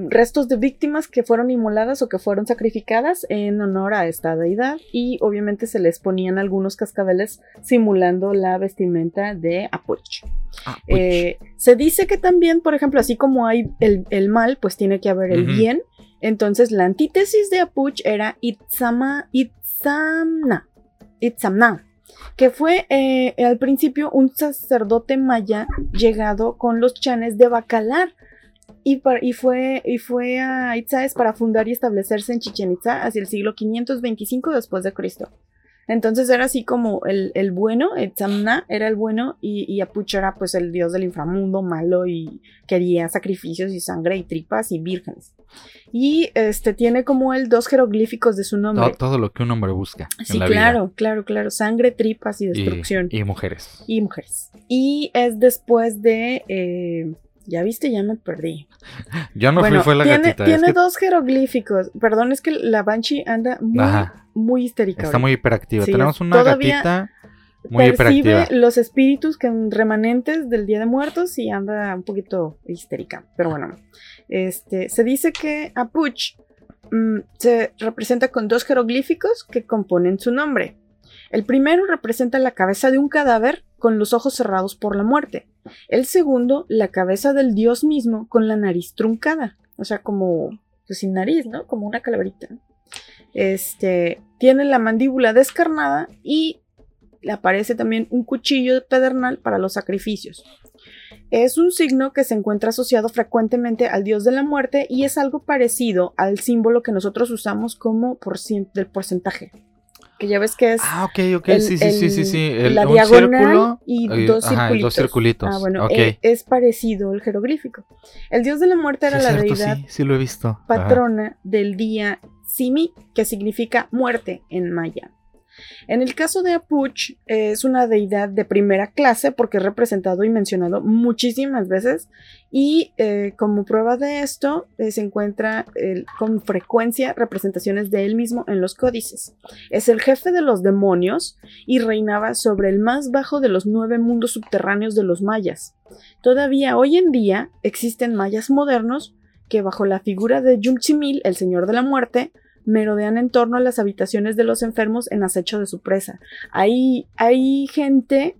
restos de víctimas que fueron inmoladas o que fueron sacrificadas en honor a esta deidad y obviamente se les ponían algunos cascabeles simulando la vestimenta de Apuch. Ah. Eh, se dice que también, por ejemplo, así como hay el, el mal, pues tiene que haber el bien. Entonces, la antítesis de Apuch era Itzama, Itzamna, Itzamna, que fue eh, al principio un sacerdote maya llegado con los chanes de Bacalar. Y, par- y fue, a Itzáes para fundar y establecerse en Chichen Itza hacia el siglo 525 después de Cristo. Entonces era así como el, el bueno, Etzamna era el bueno y, y Apuch era pues el dios del inframundo malo y quería sacrificios y sangre y tripas y vírgenes. Y este tiene como él dos jeroglíficos de su nombre. todo, todo lo que un hombre busca sí, en la claro, claro, claro. Sangre, tripas. Y- destrucción. Y, mujeres. Y, mujeres. Y es después de... eh, ya viste, ya me perdí. Yo no bueno, fui, fue la tiene, gatita. es tiene que dos jeroglíficos. Perdón, es que la Banshee anda muy, Ajá. muy histérica. está muy hiperactiva. Sí, Tenemos una gatita muy percibe hiperactiva. los espíritus que remanentes del Día de Muertos y anda un poquito histérica. Pero bueno, este, se dice que Apuch mm, se representa con dos jeroglíficos que componen su nombre. El primero representa la cabeza de un cadáver con los ojos cerrados por la muerte. El segundo, la cabeza del dios mismo con la nariz truncada. O sea, como pues, sin nariz, ¿no? Como una calaverita. Este, tiene la mandíbula descarnada y le aparece también un cuchillo pedernal para los sacrificios. Es un signo que se encuentra asociado frecuentemente al dios de la muerte y es algo parecido al símbolo que nosotros usamos como del porcentaje. Que ya ves que es Ah, ok, ok. el- sí, sí, sí, sí, sí. El- la un diagonal círculo y eh, dos ajá, circulitos. dos circulitos. Ah, bueno, ok. eh, es parecido el jeroglífico. El dios de la muerte era la cierto, deidad sí, sí lo he visto. Ajá. patrona del día Simi, que significa muerte en maya. En el caso de Apuch, es una deidad de primera clase porque es representado y mencionado muchísimas veces. Y eh, como prueba de esto, eh, se encuentra con frecuencia representaciones de él mismo en los códices. Es el jefe de los demonios y reinaba sobre el más bajo de los nueve mundos subterráneos de los mayas. Todavía hoy en día existen mayas modernos que bajo la figura de Yumchimil, el señor de la muerte, merodean en torno a las habitaciones de los enfermos en acecho de su presa. Hay, hay gente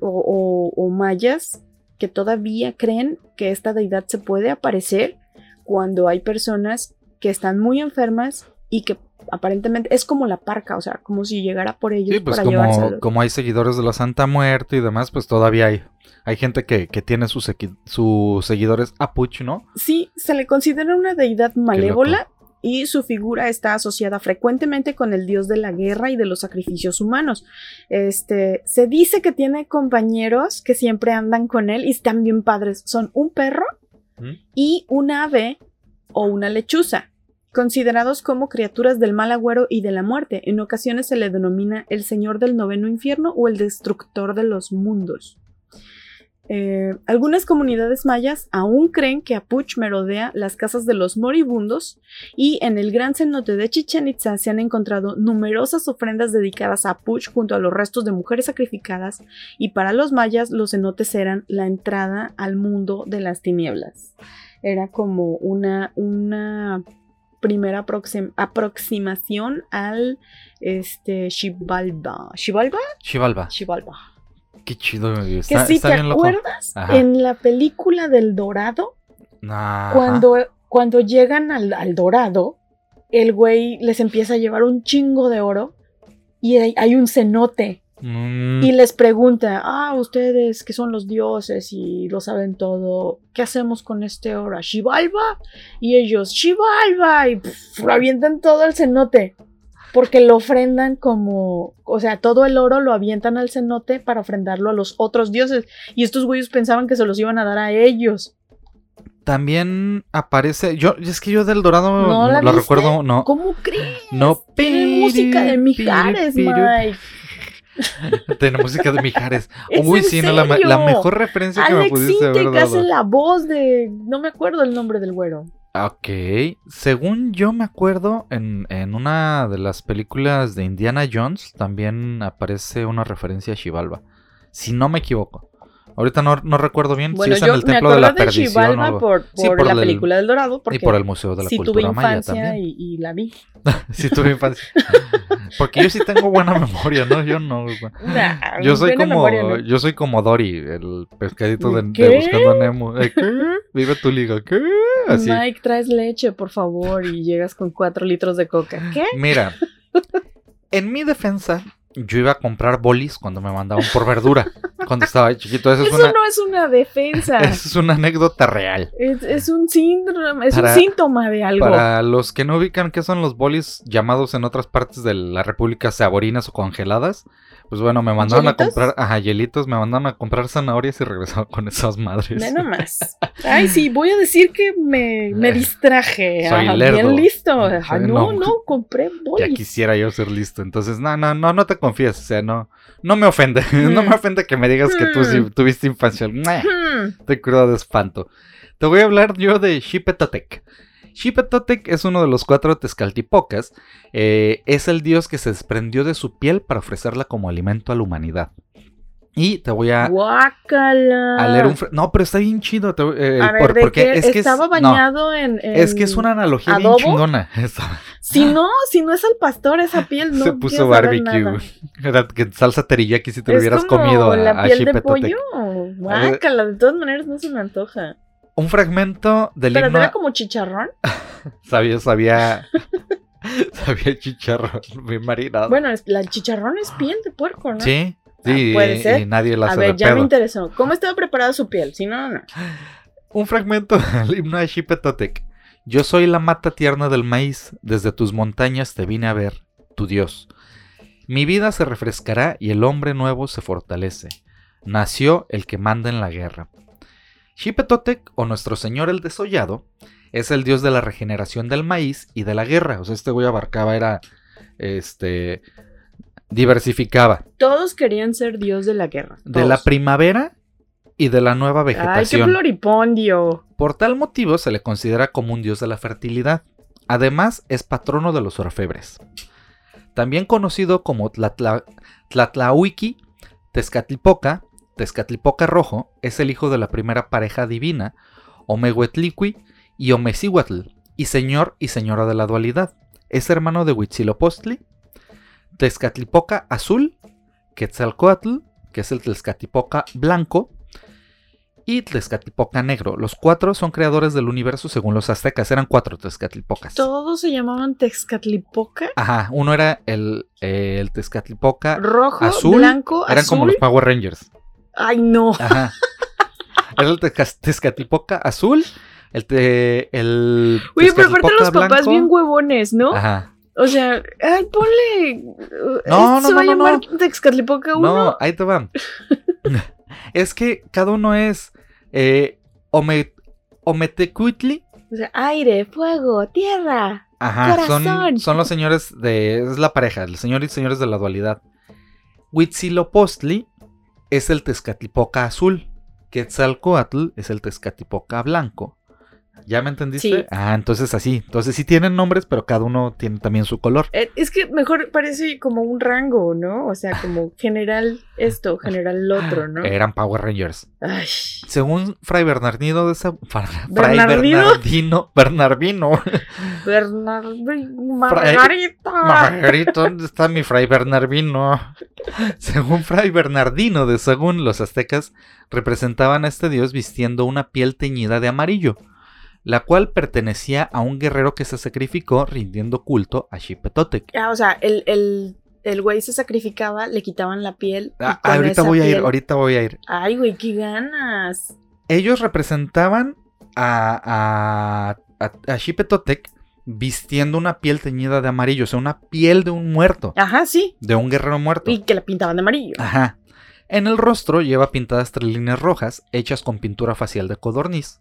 o, o- o mayas que todavía creen que esta deidad se puede aparecer cuando hay personas que están muy enfermas y que aparentemente es como la parca, o sea, como si llegara por ellos Sí, pues para como, como hay seguidores de la Santa Muerte y demás, pues todavía hay. Hay gente que, que tiene sus, sus seguidores Apuch, ¿no? Sí, se le considera una deidad malévola y su figura está asociada frecuentemente con el dios de la guerra y de los sacrificios humanos. Este, se dice que tiene compañeros que siempre andan con él y están bien padres. Son un perro y un ave o una lechuza, considerados como criaturas del mal agüero y de la muerte. En ocasiones se le denomina el señor del noveno infierno o el destructor de los mundos. Eh, algunas comunidades mayas aún creen que Apuch merodea las casas de los moribundos y en el gran cenote de Chichen Itza se han encontrado numerosas ofrendas dedicadas a Apuch junto a los restos de mujeres sacrificadas y para los mayas los cenotes eran la entrada al mundo de las tinieblas. Era como una, una primera aproximación al este Shivalba. ¿Shivalba? Shivalba. Shivalba. Qué chido. Está, que si te acuerdas en la película del Dorado, cuando, cuando llegan al, Dorado, el güey les empieza a llevar un chingo de oro y hay, un cenote. Mm. Y les pregunta, ah, ustedes que son los dioses y lo saben todo, ¿qué hacemos con este oro? ¿Shivalba? Y ellos, Shivalba, y lo avientan todo el cenote porque lo ofrendan como, o sea, todo el oro lo avientan al cenote para ofrendarlo a los otros dioses. Y estos güeyes pensaban que se los iban a dar a ellos. También aparece, yo, es que yo del Dorado no, lo recuerdo, no. ¿Cómo crees? No. Tiene música de Mijares, Mike. Tiene música de Mijares. Uy, sí, no, la, mejor referencia que me pudiste haber dado. hace la voz de, no me acuerdo el nombre del güero. Ok, según yo me acuerdo, en, en, una de las películas de Indiana Jones también aparece una referencia a Xibalba, si no me equivoco. Ahorita no, no recuerdo bien si es en el Templo de la Perdición. o... por, por, la película del Dorado. y por el Museo de la Cultura Maya también. Y, y la vi. sí tuve infancia. Porque yo sí tengo buena memoria, ¿no? Yo no. yo soy como yo soy como Dory, el pescadito de, Buscando Nemo. ¿Qué? Vive tu liga. ¿Qué? Así. Mike, traes leche, por favor, y llegas con cuatro litros de coca. ¿Qué? Mira, en mi defensa, yo iba a comprar bolis cuando me mandaban por verdura. cuando estaba chiquito. Eso, no es una defensa. Eso es una anécdota real. Es, un síndrome, es un síntoma de algo. Para los que no ubican qué son los bolis llamados en otras partes de la República saborinas o congeladas, pues bueno, me mandaron a comprar, ajá, hielitos, me mandaron a comprar zanahorias y regresaron con esas madres. Nada más. Ay, sí, voy a decir que me, me distraje. Soy lerdo. Bien listo. no, no, compré bolis. Ya quisiera yo ser listo. Entonces, no, no, no, no te confíes. O sea, no, no me ofende. no me mm. ofende que me digas que tú sí mm. tuviste infancia. Mm. Te crudo de espanto. Te voy a hablar yo de Xipetotec. Xipetotec es uno de los cuatro Tezcaltipocas. Eh, es el dios que se desprendió de su piel para ofrecerla como alimento a la humanidad. Y te voy a, a leer un... No, pero está bien chido. Eh, a ver, porque es que estaba bañado en, Es que es una analogía bien chingona. Si no, si no es el pastor, esa piel no Se puso barbecue. Era que salsa teriyaki si te lo hubieras comido la piel de pollo. Guácala, de todas maneras no se me antoja un fragmento del ¿Pero era como chicharrón? sabía, sabía. sabía chicharrón bien marinado. Bueno, el chicharrón es piel de puerco, ¿no? Sí, sí. Ah, puede ser. Y nadie la A ver, ya me interesó. ¿Cómo estaba preparada su piel? Si no, no. Un fragmento del himno de Xipetotec. Yo soy la mata tierna del maíz, desde tus montañas te vine a ver, tu Dios. Mi vida se refrescará y el hombre nuevo se fortalece. Nació el que manda en la guerra. Xipetotec, o Nuestro Señor el Desollado, es el dios de la regeneración del maíz y de la guerra. O sea, este güey abarcaba, era. Este. Diversificaba. Todos querían ser dios de la guerra. De la primavera y de la nueva vegetación. ¡Ay, qué floripondio! Por tal motivo se le considera como un dios de la fertilidad. Además, es patrono de los orfebres. También conocido como Tlatlahuiki, Tezcatlipoca, Tezcatlipoca Rojo es el hijo de la primera pareja divina, Omehuetliqui y Omecihuatl, y señor y señora de la dualidad. Es hermano de Huitzilopochtli, Tezcatlipoca Azul, Quetzalcoatl, que es el Tezcatlipoca Blanco, y Tezcatlipoca Negro. Los cuatro son creadores del universo según los aztecas. Eran cuatro Tezcatlipocas. ¿Todos se llamaban Tezcatlipoca? Ajá, uno era el, el Tezcatlipoca rojo, azul. blanco, Eran como los Power Rangers. Ay, no. Ajá. Era el Tezcatlipoca azul. El te, el Oye, pero aparte los papás bien huevones, ¿no? Ajá. O sea, ay, ponle. No, no, se va a llamar Tezcatlipoca 1. No, ahí te van. es que cada uno es. Eh, Ome, Ometecuitli. O sea, aire, fuego, tierra. Ajá, son, son, los señores de. Es la pareja, el señor y señores de la dualidad. Huitzilopochtli es el Tezcatlipoca azul. Quetzalcoatl es el Tezcatlipoca blanco. ¿Ya me entendiste? Ah, entonces así. Entonces sí tienen nombres, pero cada uno tiene también su color. Eh, es que mejor parece como un rango, ¿no? O sea, como general esto, general lo otro, ¿no? Eran Power Rangers. Ay. Según Fray Bernardino de esa... Fray Bernardino. Bernardino. Bernardino. Margarita. Margarita, ¿dónde está mi Fray Bernardino? Según Fray Bernardino de según los aztecas, representaban a este dios vistiendo una piel teñida de amarillo la cual pertenecía a un guerrero que se sacrificó rindiendo culto a Xipetotec. Ah, o sea, el, el, el güey se sacrificaba, le quitaban la piel. Ah, ahorita voy a ir, ahorita voy a ir. Ay, güey, qué ganas. Ellos representaban a, a, a, Xipetotec vistiendo una piel teñida de amarillo, o sea, una piel de un muerto. Ajá, sí. De un guerrero muerto. Y que la pintaban de amarillo. Ajá. En el rostro lleva pintadas tres líneas rojas hechas con pintura facial de codorniz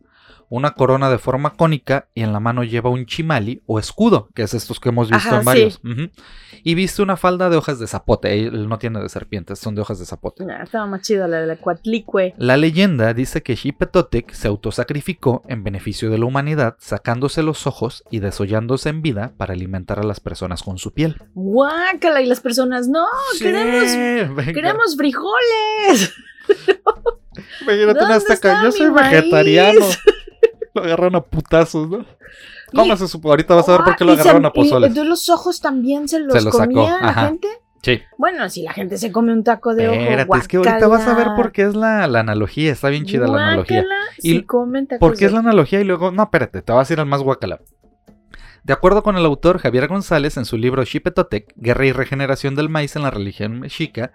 una corona de forma cónica y en la mano lleva un chimali o escudo, que es estos que hemos visto en varios. Y viste una falda de hojas de zapote. Él no tiene de serpientes, son de hojas de zapote. Ah, estaba más chida la de la cuatlicue. La leyenda dice que Xipetotec se autosacrificó en beneficio de la humanidad, sacándose los ojos y desollándose en vida para alimentar a las personas con su piel. ¡Guácala! Y las personas, no, queremos, queremos frijoles. Imagínate una hasta yo soy vegetariano. lo agarraron a putazos, ¿no? Cómase su. Ahorita vas a ver por qué lo agarraron a pozoles. entonces los ojos también se los, se los comía la gente. Sí. Bueno, si la gente se come un taco de Espérate, ojo, es que ahorita vas a ver por qué es la, la analogía, está bien chida la analogía. Y si comen tacos ¿Por qué es la analogía? Y luego, no, espérate, te vas a ir al más guacala. De acuerdo con el autor Javier González en su libro Xipetotec, Guerra y Regeneración del Maíz en la religión mexica,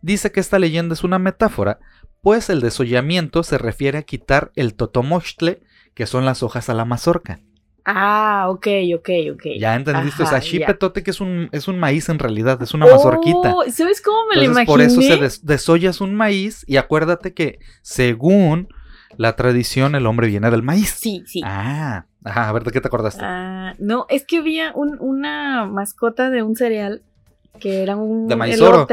dice que esta leyenda es una metáfora pues el desollamiento se refiere a quitar el totomochtle, que son las hojas a la mazorca. Ah, ok, ok, ok. Ya entendiste, o sea, chipetote que es un, es un maíz en realidad, es una mazorquita. Oh, ¿Sabes cómo me lo imaginé? Por eso se desollas un maíz y acuérdate que según la tradición el hombre viene del maíz. Sí, sí. Ah, ajá, a ver, ¿de qué te acordaste? Ah, no, es que había una mascota de un cereal que era un de maizoro.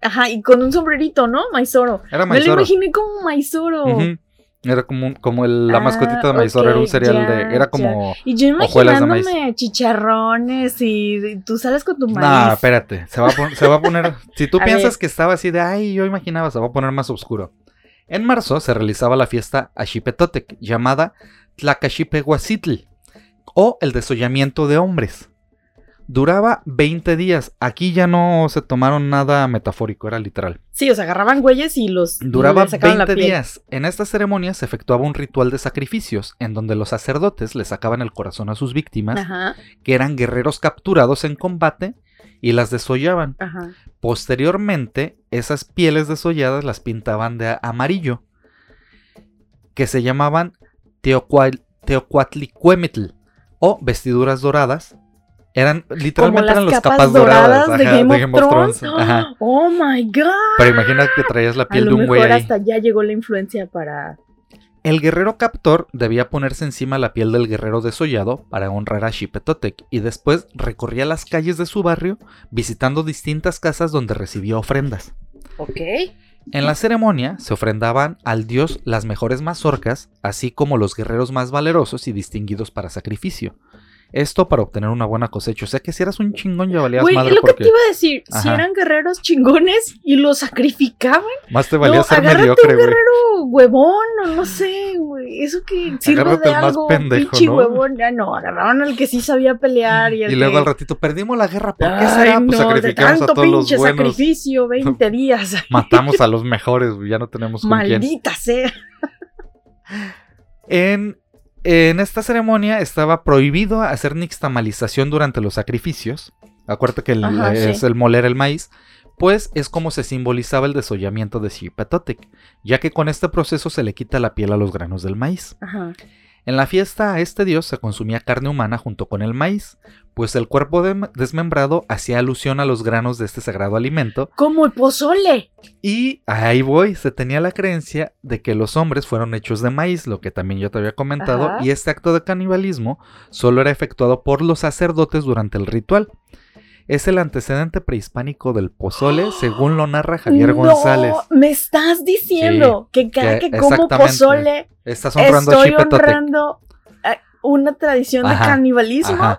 Ajá, y con un sombrerito, ¿no? Maizoro. Era Maizoro. Me lo imaginé como Maizoro. Era como, como el, la ah, mascotita de Maizoro, era un cereal de. Era como. Y yo imaginándome chicharrones y, tú sales con tu maíz. No, espérate. Se va a, se va a poner. si tú piensas que estaba así de. Ay, yo imaginaba, se va a poner más oscuro. En marzo se realizaba la fiesta Axipetotec, llamada Tlacaxipehuacitl, o el desollamiento de hombres. Duraba 20 días. Aquí ya no se tomaron nada metafórico, era literal. Sí, o sea, agarraban güeyes y los. Duraba 20 días. En esta ceremonia se efectuaba un ritual de sacrificios, en donde los sacerdotes le sacaban el corazón a sus víctimas, que eran guerreros capturados en combate, y las desollaban. Posteriormente, esas pieles desolladas las pintaban de amarillo, que se llamaban teocuatlicuemitl o vestiduras doradas eran literalmente eran las capas, doradas, de, Game, of Thrones. Oh my god. Pero imagina que traías la piel de un güey. hasta ya llegó la influencia para. El guerrero captor debía ponerse encima la piel del guerrero desollado para honrar a Xipetotec y después recorría las calles de su barrio visitando distintas casas donde recibía ofrendas. Ok. En la ceremonia se ofrendaban al dios las mejores mazorcas, así como los guerreros más valerosos y distinguidos para sacrificio. Esto para obtener una buena cosecha. O sea que si eras un chingón ya valías Güey, madre. lo que te iba a decir, si eran guerreros chingones y los sacrificaban. Más te valía ser mediocre, un guerrero huevón o no sé, güey. Eso que sirve de algo, pendejo, pinche ¿no? huevón. Ya no, agarraron al que sí sabía pelear. Y, y luego al ratito, perdimos la guerra. ¿Por qué será? pues sacrificamos a todos los buenos. sacrificio, 20 días. Matamos a los mejores, ya no tenemos con Maldita sea. En en esta ceremonia estaba prohibido hacer nixtamalización durante los sacrificios. Acuérdate que es el moler el maíz. Pues es como se simbolizaba el desollamiento de Xipetotec, ya que con este proceso se le quita la piel a los granos del maíz. En la fiesta a este dios se consumía carne humana junto con el maíz, pues el cuerpo desmembrado hacía alusión a los granos de este sagrado alimento. Como el pozole. Y ahí voy, se tenía la creencia de que los hombres fueron hechos de maíz, lo que también yo te había comentado, y este acto de canibalismo solo era efectuado por los sacerdotes durante el ritual. Es el antecedente prehispánico del pozole, según lo narra Javier no, González. Me estás diciendo que cada que, como pozole estás honrando estoy honrando una tradición de canibalismo.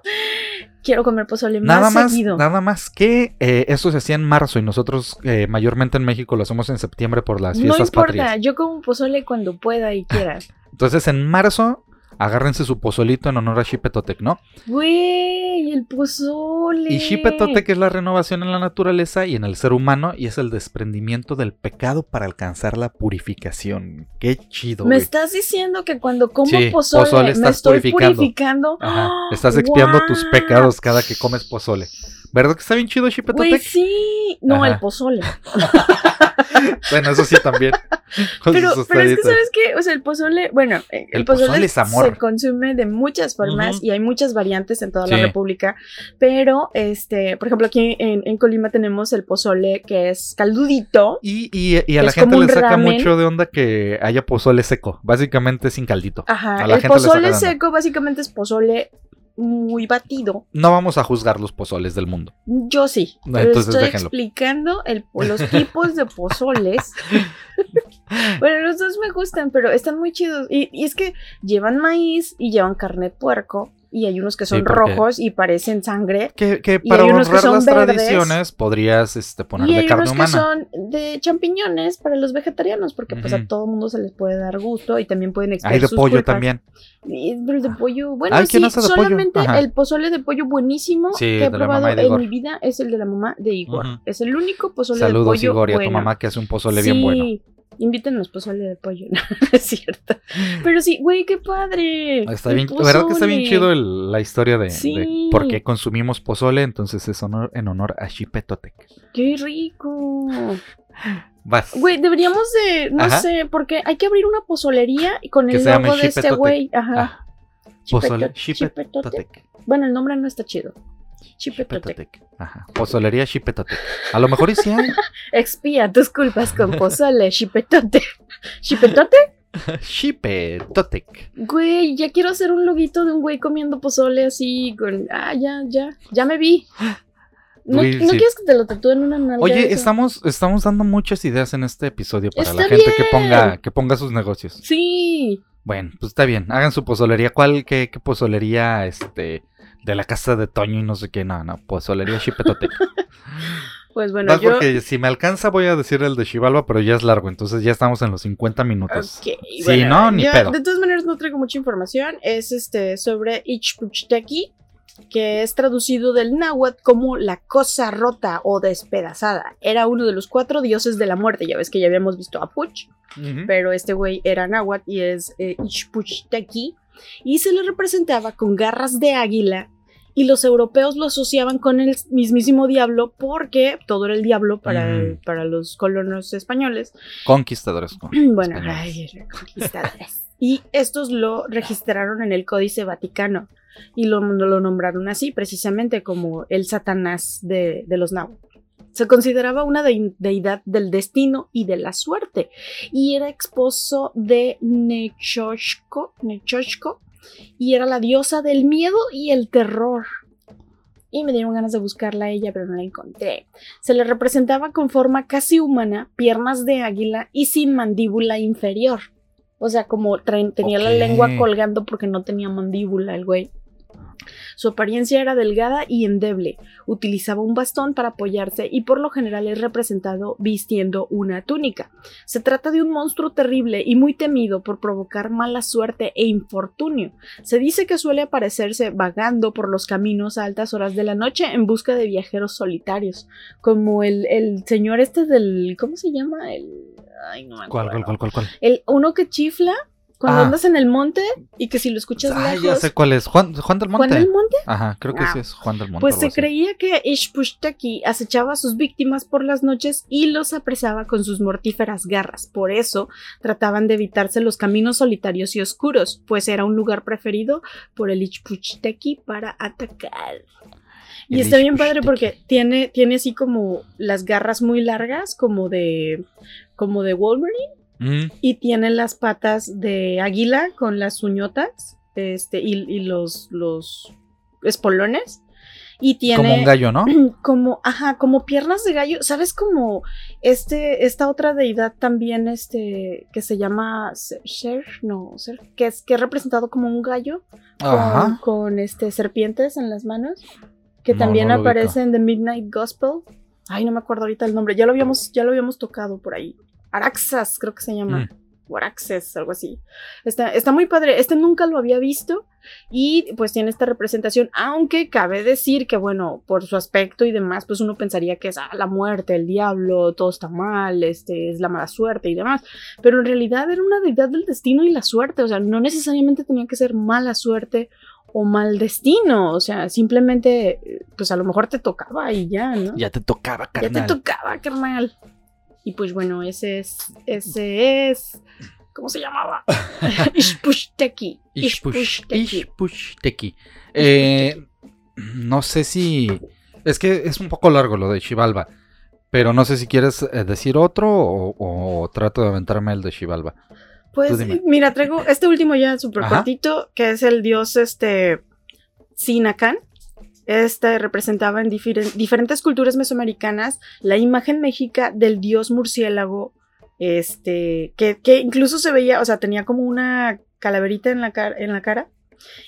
Quiero comer pozole nada más, seguido. Nada más que eh, esto se hacía en marzo y nosotros eh, mayormente en México lo hacemos en septiembre por las fiestas patrias. No importa, yo como pozole cuando pueda y quiera. Entonces en marzo agárrense su pozolito en honor a Xipetotec, ¿no? Güey, el pozole. Y Xipetotec es la renovación en la naturaleza y en el ser humano y es el desprendimiento del pecado para alcanzar la purificación. Qué chido. Me estás diciendo que cuando como pozole, me estoy purificando. Ajá, estás expiando tus pecados cada que comes pozole. ¿Verdad que está bien chido Xipetotec? Güey, sí. No, el pozole. bueno, eso sí también. Pero, pero es que, ¿sabes qué? O sea, el pozole, bueno, eh, el, pozole, se consume de muchas formas y hay muchas variantes en toda la República. Pero, este, por ejemplo, aquí en, Colima tenemos el pozole que es caldudito. Y, y, a la gente le saca mucho de onda que haya pozole seco. Básicamente sin caldito. Ajá, el pozole seco básicamente es pozole muy batido. No vamos a juzgar los pozoles del mundo. Yo sí. estoy explicando los tipos de pozoles. bueno, los dos me gustan, pero están muy chidos. Y, y, es que llevan maíz y llevan carne de puerco y hay unos que son rojos y parecen sangre. Que, que para honrar las tradiciones podrías este, ponerle y hay carne unos que son de champiñones para los vegetarianos, porque pues a todo mundo se les puede dar gusto y también pueden Hay de pollo también. pero el de pollo, bueno, sí, solamente el pozole de pollo buenísimo que he probado en mi vida es el de la mamá de Igor. Es el único pozole de pollo. Saludos, Igor, y a tu mamá que hace un pozole bien bueno. Invítenos pozole de pollo, no, es cierto. Pero sí, güey, qué padre. Está bien, ¿verdad que está bien chido la historia de, por qué consumimos pozole? Entonces es honor, en honor a Xipetotec. ¡Qué rico! Vas. Güey, deberíamos de, no sé, porque hay que abrir una pozolería con el logo de este güey. Ajá. Ah, pozole, Bueno, el nombre no está chido. Chipetotec. Ajá. Pozolería Chipetotec. A lo mejor y sí hay. Expía tus culpas con pozole, Chipetotec. ¿Chipetote? Chipetotec. Güey, ya quiero hacer un loguito de un güey comiendo pozole así con. Ah, ya, ya. Ya me vi. ¿No, quieres que te lo tatúen una nalga? Oye, estamos, estamos dando muchas ideas en este episodio para la gente que ponga, que ponga sus negocios. Sí. Bueno, pues está bien. Hagan su pozolería. ¿Cuál, qué, qué pozolería, este, de la casa de Toño y no sé qué, no, no, pozolería Chipetote. Pues bueno, yo... porque si me alcanza voy a decir el de Chivalba, pero ya es largo, entonces ya estamos en los 50 minutos. Ok, sí, no, ni pedo. De todas maneras no traigo mucha información, es este sobre Ichpuchteki, que es traducido del náhuatl como la cosa rota o despedazada. Era uno de los cuatro dioses de la muerte, ya ves que ya habíamos visto a Puch, pero este güey era náhuatl y es eh, Ichpuchteki, y se le representaba con garras de águila y los europeos lo asociaban con el mismísimo diablo porque todo era el diablo para, para los colonos españoles. Conquistadores. bueno, conquistadores. y estos lo registraron en el Códice Vaticano y lo, lo nombraron así, precisamente como el Satanás de, los náhuatl. Se consideraba una deidad del destino y de la suerte y era esposo de Nechoshko, Nechoshko y era la diosa del miedo y el terror. Y me dieron ganas de buscarla a ella, pero no la encontré. Se le representaba con forma casi humana, piernas de águila y sin mandíbula inferior. O sea, como tenía la lengua colgando porque no tenía mandíbula el güey. Su apariencia era delgada y endeble, utilizaba un bastón para apoyarse y por lo general es representado vistiendo una túnica. Se trata de un monstruo terrible y muy temido por provocar mala suerte e infortunio. Se dice que suele aparecerse vagando por los caminos a altas horas de la noche en busca de viajeros solitarios, como el, el señor este del... ¿cómo se llama? El... Ay, no ¿Cuál, cuál, cuál, cuál? El uno que chifla Cuando Ah. andas en el monte y que si lo escuchas Ah, lejos. ya sé cuál es. Juan, Juan del Monte. ¿Juan del Monte? Ajá, creo que Ah. sí es Juan del Monte. Pues se así. creía que Ishpushtaki acechaba a sus víctimas por las noches y los apresaba con sus mortíferas garras. Por eso trataban de evitarse los caminos solitarios y oscuros, pues era un lugar preferido por el Ishpushtaki para atacar. Y El está bien padre porque tiene, tiene así como las garras muy largas, como de, como de Wolverine, Mm, y tiene las patas de águila con las uñotas, este, y, y los, los espolones. Y tiene como un gallo, ¿no? como, ajá, como piernas de gallo, ¿sabes? Como este, esta otra deidad también, este, que se llama Se- Ser, no, Ser, que es, que es representado como un gallo con, Ajá. con, este, serpientes en las manos, que No, también no aparece en The Midnight Gospel. Ay, no me acuerdo ahorita el nombre, ya lo habíamos, ya lo habíamos tocado por ahí. Araxas, creo que se llama. Mm. O Araxes, algo así. Está, está muy padre. Este nunca lo había visto. Y pues tiene esta representación. Aunque cabe decir que, bueno, por su aspecto y demás, pues uno pensaría que es ah, la muerte, el diablo, todo está mal, este, es la mala suerte y demás. Pero en realidad era una deidad del destino y la suerte. O sea, no necesariamente tenía que ser mala suerte o mal destino. O sea, simplemente, pues a lo mejor te tocaba y ya, ¿no? Ya te tocaba, Ya carnal. te tocaba, carnal. Y pues bueno, ese es. Ese es. ¿Cómo se llamaba? Ishpushteki. Ishpush, Ishpushteki. Ishpushteki. Eh, no sé si. Es que es un poco largo lo de Shivalba. Pero no sé si quieres eh, decir otro o, o trato de aventarme el de Shivalba. Pues mira, traigo este último ya súper cortito, que es el dios este. Sinacan. Este representaba en diferen- diferentes culturas mesoamericanas la imagen méxica del dios murciélago. Este. Que, que incluso se veía, o sea, tenía como una calaverita en la, en la cara.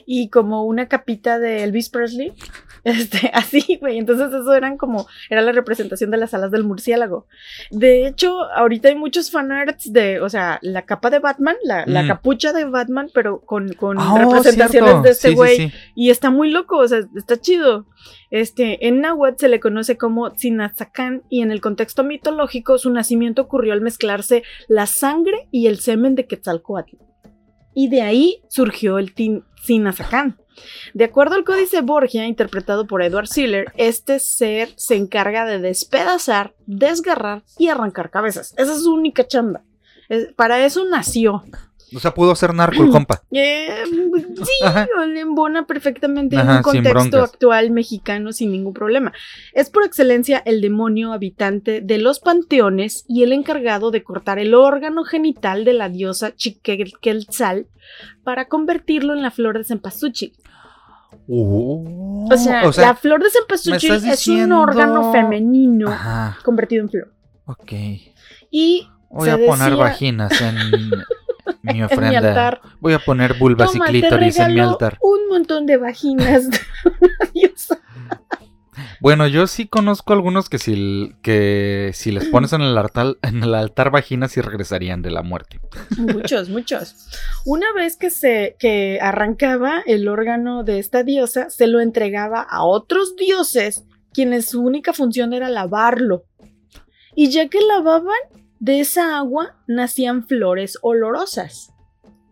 Y como una capita de Elvis Presley. Este, así, güey. Entonces, eso eran como. Era la representación de las alas del murciélago. De hecho, ahorita hay muchos fanarts de, o sea, la capa de Batman, la, la Mm. capucha de Batman, pero con, con Ah, oh, representaciones cierto. de este Sí, sí, güey. sí. Y está muy loco, o sea, está chido. Este, en Nahuatl se le conoce como Tzinazacán y en el contexto mitológico su nacimiento ocurrió al mezclarse la sangre y el semen de Quetzalcoatl. Y de ahí surgió el tin- Tzinazacán. De acuerdo al códice Borgia, interpretado por Edward Siller, este ser se encarga de despedazar, desgarrar y arrancar cabezas. Esa es su única chamba. Para eso nació. O sea, pudo ser narco el compa. Eh, sí, Ajá. le embona perfectamente en un contexto actual mexicano sin ningún problema. Es por excelencia el demonio habitante de los panteones y el encargado de cortar el órgano genital de la diosa Chiquelqueltzal para convertirlo en la flor de cempasúchil. Uh, O sea, la flor de cempasúchil es un órgano femenino Ajá, convertido en flor. ok. Y Voy a poner vaginas en mi en mi ofrenda. altar. Voy a poner vulvas Toma, y clítoris en mi altar. un montón de vaginas de una diosa. Bueno, yo sí conozco algunos que si, que si les pones en el altar, en el altar vaginas sí regresarían de la muerte. Muchos, muchos. Una vez que se que arrancaba el órgano de esta diosa, se lo entregaba a otros dioses, quienes su única función era lavarlo. Y ya que lavaban, de esa agua nacían flores olorosas.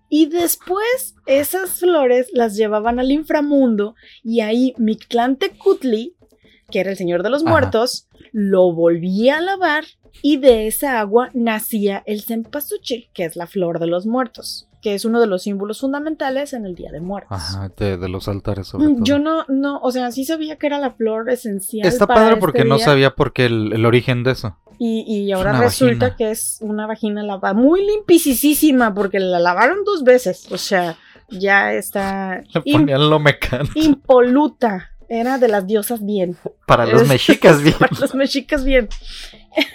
Y después esas flores las llevaban al inframundo y ahí Mictlantecutli, que era el señor de los Ajá. muertos, lo volvía a lavar y de esa agua nacía el cempasúchil, que es la flor de los muertos, que es uno de los símbolos fundamentales en el Día de Muertos. Ajá, de, de los altares sobre todo. Yo no, no, o sea, sí sabía que era la flor esencial. Está para padre este porque no día, sabía por qué el, el origen de eso. Y, y ahora resulta vagina. que es una vagina lavada, muy limpicisísima, porque la lavaron dos veces. O sea, ya está Le ponían lo mecán. impoluta. Era de las diosas bien. Para los Es- mexicas, bien. Para los mexicas bien.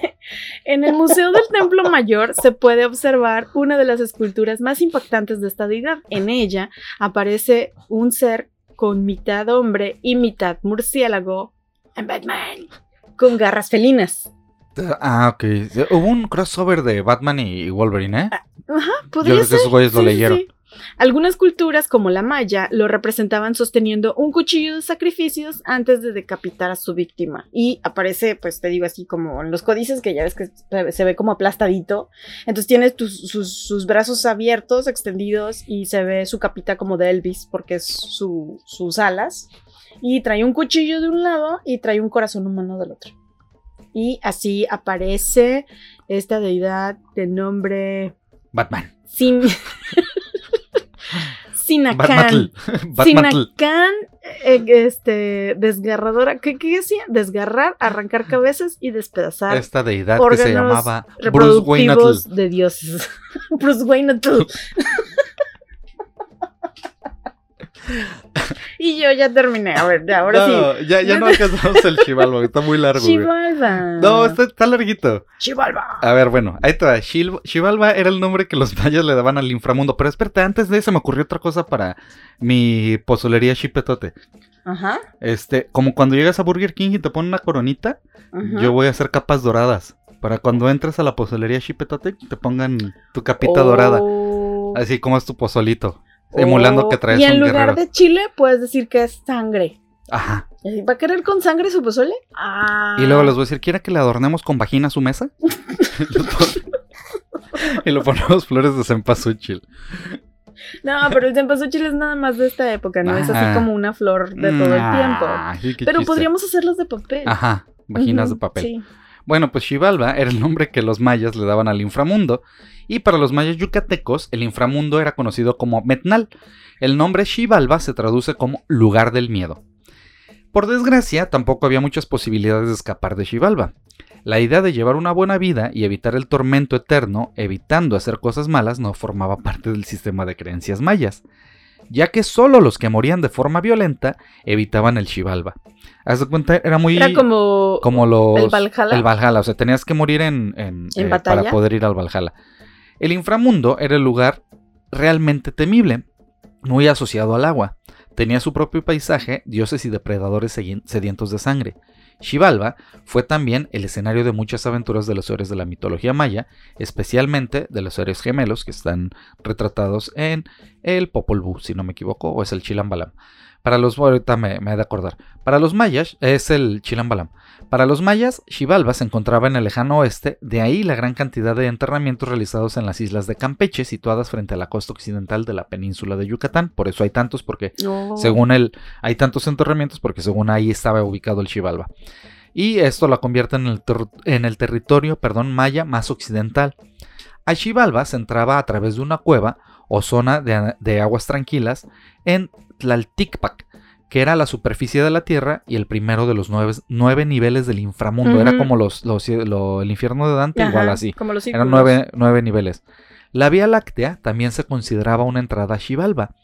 en el Museo del Templo Mayor se puede observar una de las esculturas más impactantes de esta deidad. En ella aparece un ser con mitad hombre y mitad murciélago en Batman, con garras felinas. Ah, ok. Hubo un crossover de Batman y Wolverine, ¿eh? Ajá, Yo podría creo que ser. esos güeyes lo sí, leyeron. sí. Algunas culturas, como la maya, lo representaban sosteniendo un cuchillo de sacrificios antes de decapitar a su víctima. Y aparece, pues te digo así, como en los códices, que ya ves que se ve como aplastadito. Entonces tiene sus, brazos abiertos, extendidos, y se ve su capita como de Elvis, porque es sus alas. Y trae un cuchillo de un lado y trae un corazón humano del otro. Y así aparece esta deidad de nombre... Batman. Sin... Sinacán. Sinacán, eh, este, desgarradora, ¿qué, ¿qué, decía? Desgarrar, arrancar cabezas y despedazar. Esta deidad que se llamaba Bruce Wayne de dioses. Bruce Wayne y yo ya terminé. A ver, ahora sí. Ya, ya no alcanzamos el Chivalba, está muy largo. Chivalba. No, está, larguito. Chivalba. A ver, bueno, ahí está. Chivalba era el nombre que los mayas le daban al inframundo. Pero espérate, antes de eso me ocurrió otra cosa para mi pozolería chipetote. Ajá. Este, como cuando llegas a Burger King y te ponen una coronita, yo voy a hacer capas doradas. Para cuando entres a la pozolería chipetote, te pongan tu capita dorada. Oh. Así como es tu pozolito. Emulando que traes Y en lugar de chile, puedes decir que es sangre. Ajá. ¿Va a querer con sangre su pozole? Ah. Y luego les voy a decir, ¿quiere que le adornemos con vagina su mesa? y lo ponemos flores de cempasúchil. No, pero el cempasúchil es nada más de esta época, ¿no? Es así como una flor de todo el ah, tiempo. pero podríamos hacerlos de papel. Ajá, vaginas de papel. Sí. Bueno, pues Xibalba era el nombre que los mayas le daban al inframundo, y para los mayas yucatecos el inframundo era conocido como Metnal. El nombre Xibalba se traduce como lugar del miedo. Por desgracia, tampoco había muchas posibilidades de escapar de Xibalba. La idea de llevar una buena vida y evitar el tormento eterno, evitando hacer cosas malas, no formaba parte del sistema de creencias mayas, ya que solo los que morían de forma violenta evitaban el Xibalba. Haz de cuenta, era muy. Era como. Como los. El Valhalla. El Valhalla, o sea, tenías que morir en. en, eh, para poder ir al Valhalla. El inframundo era el lugar realmente temible, muy asociado al agua. Tenía su propio paisaje, dioses y depredadores sedientos de sangre. Xibalba fue también el escenario de muchas aventuras de los héroes de la mitología maya, especialmente de los héroes gemelos que están retratados en el Popol Vuh, si no me equivoco, o es el Chilambalam. Para los, ahorita me, me he de acordar. Para los mayas es el Chilambalam. Para los mayas, Xibalba se encontraba en el lejano oeste, de ahí la gran cantidad de enterramientos realizados en las islas de Campeche, situadas frente a la costa occidental de la península de Yucatán. Por eso hay tantos, porque según él, hay tantos enterramientos, porque según ahí estaba ubicado el Xibalba. Y esto la convierte en el, en el territorio perdón, maya más occidental. A Xibalba se entraba a través de una cueva o zona de, aguas tranquilas en Tlalticpac, que era la superficie de la Tierra y el primero de los nueve, niveles del inframundo. Era como los, el infierno de Dante, igual así. Como los Eran nueve, nueve, niveles. La Vía Láctea también se consideraba una entrada a Xibalba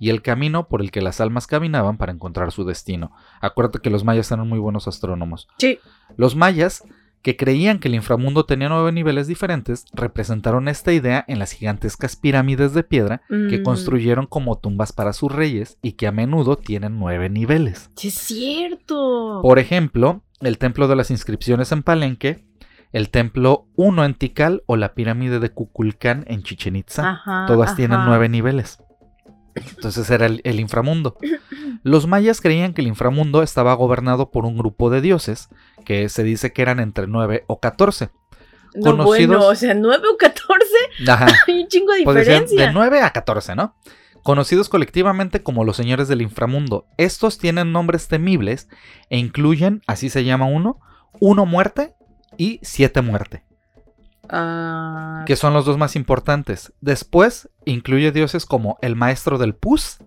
y el camino por el que las almas caminaban para encontrar su destino. Acuérdate que los mayas eran muy buenos astrónomos. Sí. Los mayas que creían que el inframundo tenía nueve niveles diferentes, representaron esta idea en las gigantescas pirámides de piedra que mm. construyeron como tumbas para sus reyes y que a menudo tienen nueve niveles. ¡Sí es cierto! Por ejemplo, el templo de las inscripciones en Palenque, el templo 1 en Tikal o la pirámide de Kukulcán en Chichen Itza. Todas tienen nueve niveles. Entonces era el, inframundo. Los mayas creían que el inframundo estaba gobernado por un grupo de dioses, que se dice que eran entre 9 o 14. No, bueno, o sea, 9 o 14. Ajá. Hay un chingo de pues diferencia. de 9 a 14, ¿no? Conocidos colectivamente como los señores del inframundo. Estos tienen nombres temibles e incluyen, así se llama uno, uno muerte y siete muerte. Ah. Que son los dos más importantes. Después incluye dioses como el maestro del pus.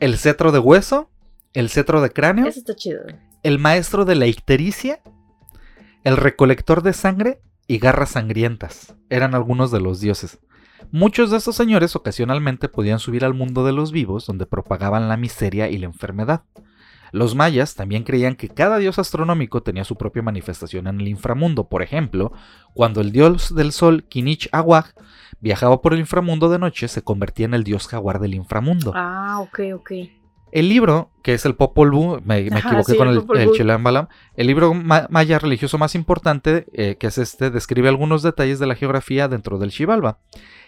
El cetro de hueso. El cetro de cráneo. Eso está chido. El maestro de la ictericia. El recolector de sangre y garras sangrientas. Eran algunos de los dioses. Muchos de estos señores ocasionalmente podían subir al mundo de los vivos donde propagaban la miseria y la enfermedad. Los mayas también creían que cada dios astronómico tenía su propia manifestación en el inframundo. Por ejemplo, cuando el dios del sol, Kinich Awag, viajaba por el inframundo de noche, se convertía en el dios jaguar del inframundo. Ah, ok, ok. El libro, que es el Popol Vuh, me, equivoqué con el, el, Balam, el libro maya religioso más importante, eh, que es este, describe algunos detalles de la geografía dentro del Xibalba.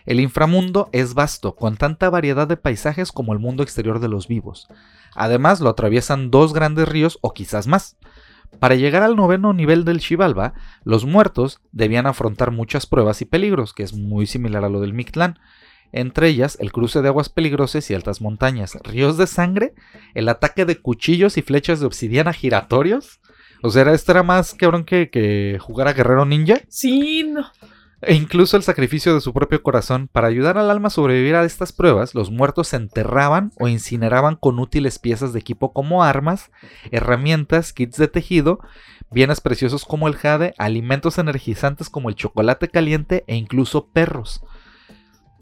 El inframundo es vasto, con tanta variedad de paisajes como el mundo exterior de los vivos. Además, lo atraviesan dos grandes ríos o quizás más. Para llegar al noveno nivel del Xibalba, los muertos debían afrontar muchas pruebas y peligros, que es muy similar a lo del Mictlán entre ellas el cruce de aguas peligrosas y altas montañas, ríos de sangre, el ataque de cuchillos y flechas de obsidiana giratorios. O sea, esto era más cabrón que, que jugar a guerrero ninja. Sí, no. E incluso el sacrificio de su propio corazón. Para ayudar al alma a sobrevivir a estas pruebas, los muertos se enterraban o incineraban con útiles piezas de equipo como armas, herramientas, kits de tejido, bienes preciosos como el jade, alimentos energizantes como el chocolate caliente e incluso perros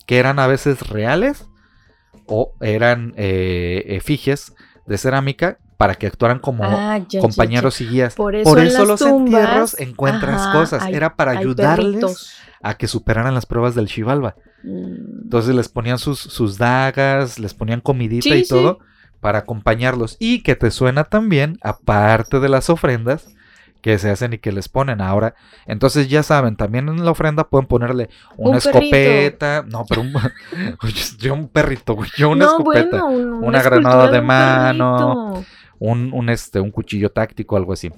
que eran a veces reales o eran eh, efigies de cerámica para que actuaran como ah, compañeros y guías. Por eso, los entierros encuentras cosas. Era para ayudarles a que superaran las pruebas del Chivalba. Mm. Entonces les ponían sus, sus, dagas, les ponían comidita y todo para acompañarlos. Y que te suena también, aparte de las ofrendas, que se hacen y que les ponen ahora. Entonces ya saben, también en la ofrenda pueden ponerle una escopeta, no, pero un, yo un perrito, yo una escopeta, una, granada de mano, un, un, este, un cuchillo táctico, algo así.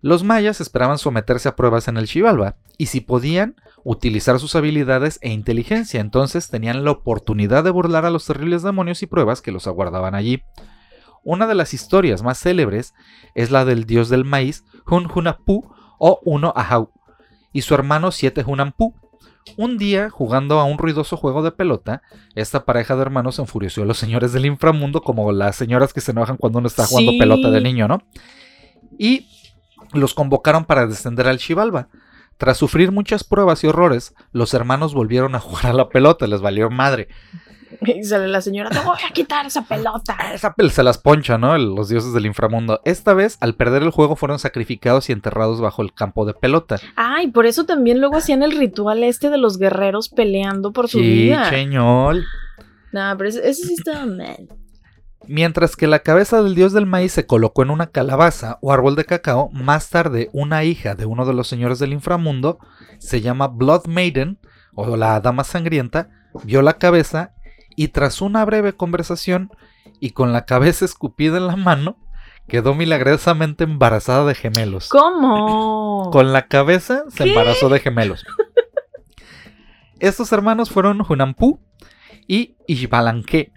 Los mayas esperaban someterse a pruebas en el Xibalba y si podían utilizar sus habilidades e inteligencia, entonces tenían la oportunidad de burlar a los terribles demonios y pruebas que los aguardaban allí. Una de las historias más célebres es la del dios del maíz, Hun Hunapu o Uno Ahau, y su hermano Siete Hunampu. Un día, jugando a un ruidoso juego de pelota, esta pareja de hermanos enfureció a los señores del inframundo, como las señoras que se enojan cuando uno está jugando pelota de niño, ¿no? Y los convocaron para descender al Xibalba. Tras sufrir muchas pruebas y horrores, los hermanos volvieron a jugar a la pelota, les valió madre. Y sale la señora, te voy a quitar esa pelota. Esa se las poncha, ¿no? Los dioses del inframundo. Esta vez, al perder el juego, fueron sacrificados y enterrados bajo el campo de pelota. Ay, por eso también luego hacían el ritual este de los guerreros peleando por su vida. Sí, cheñol. No, pero eso, sí estaba mal. Mientras que la cabeza del dios del maíz se colocó en una calabaza o árbol de cacao, más tarde una hija de uno de los señores del inframundo, se llama Blood Maiden, o la dama sangrienta, vio la cabeza y tras una breve conversación y con la cabeza escupida en la mano, quedó milagrosamente embarazada de gemelos. ¿Cómo? Con la cabeza se embarazó de gemelos. Estos hermanos fueron Hunampu y Ishbalanque,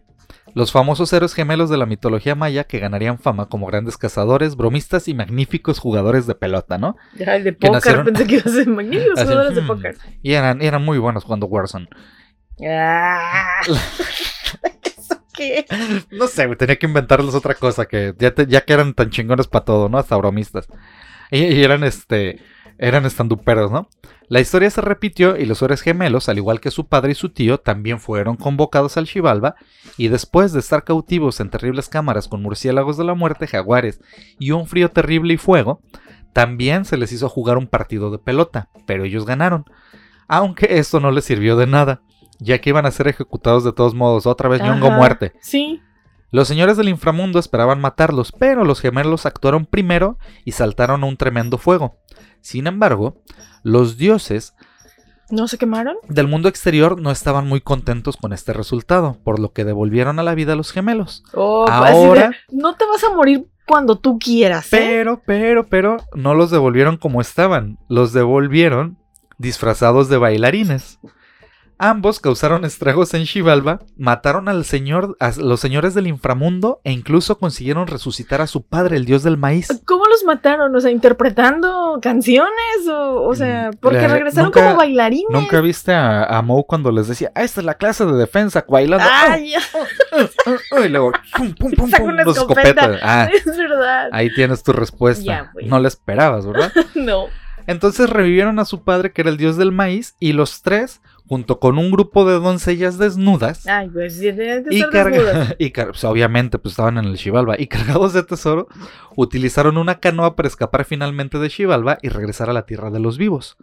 los famosos héroes gemelos de la mitología maya que ganarían fama como grandes cazadores, bromistas y magníficos jugadores de pelota, ¿no? Ay, de póker, pensé que iban a ser magníficos jugadores de póker. Y eran, eran muy buenos jugando Warzone. Ah. qué? No sé, tenía que inventarles otra cosa que ya, ya que eran tan chingones para todo, ¿no? Hasta bromistas. Y, eran este eran estanduperos, ¿no? La historia se repitió y los héroes gemelos, al igual que su padre y su tío, también fueron convocados al Xibalba y después de estar cautivos en terribles cámaras con murciélagos de la muerte, jaguares y un frío terrible y fuego, también se les hizo jugar un partido de pelota, pero ellos ganaron, aunque esto no les sirvió de nada ya que iban a ser ejecutados de todos modos. Otra vez Ñongo muerte. Sí. Los señores del inframundo esperaban matarlos, pero los gemelos actuaron primero y saltaron a un tremendo fuego. Sin embargo, los dioses ¿No se quemaron? Del mundo exterior no estaban muy contentos con este resultado, por lo que devolvieron a la vida a los gemelos. Oh, pues, Ahora, no te vas a morir cuando tú quieras. ¿eh? Pero, pero, pero, no los devolvieron como estaban. Los devolvieron disfrazados de bailarines. Ambos causaron estragos en Xibalba, mataron al señor, a los señores del inframundo e incluso consiguieron resucitar a su padre, el dios del maíz. ¿Cómo los mataron? O sea, interpretando canciones o, o sea, mm, porque regresaron como bailarines. ¿Nunca viste a, a Moe cuando les decía, ah, esta es la clase de defensa, bailando? ¡Ay! y luego, pum, pum, pum, pum, los escopetas. Ah, es verdad. Ahí tienes tu respuesta. no la esperabas, ¿verdad? no. Entonces revivieron a su padre, que era el dios del maíz, y los tres junto con un grupo de doncellas desnudas. Ay, pues sí, y, y pues, obviamente pues estaban en el Xibalba y cargados de tesoro, utilizaron una canoa para escapar finalmente de Xibalba y regresar a la tierra de los vivos.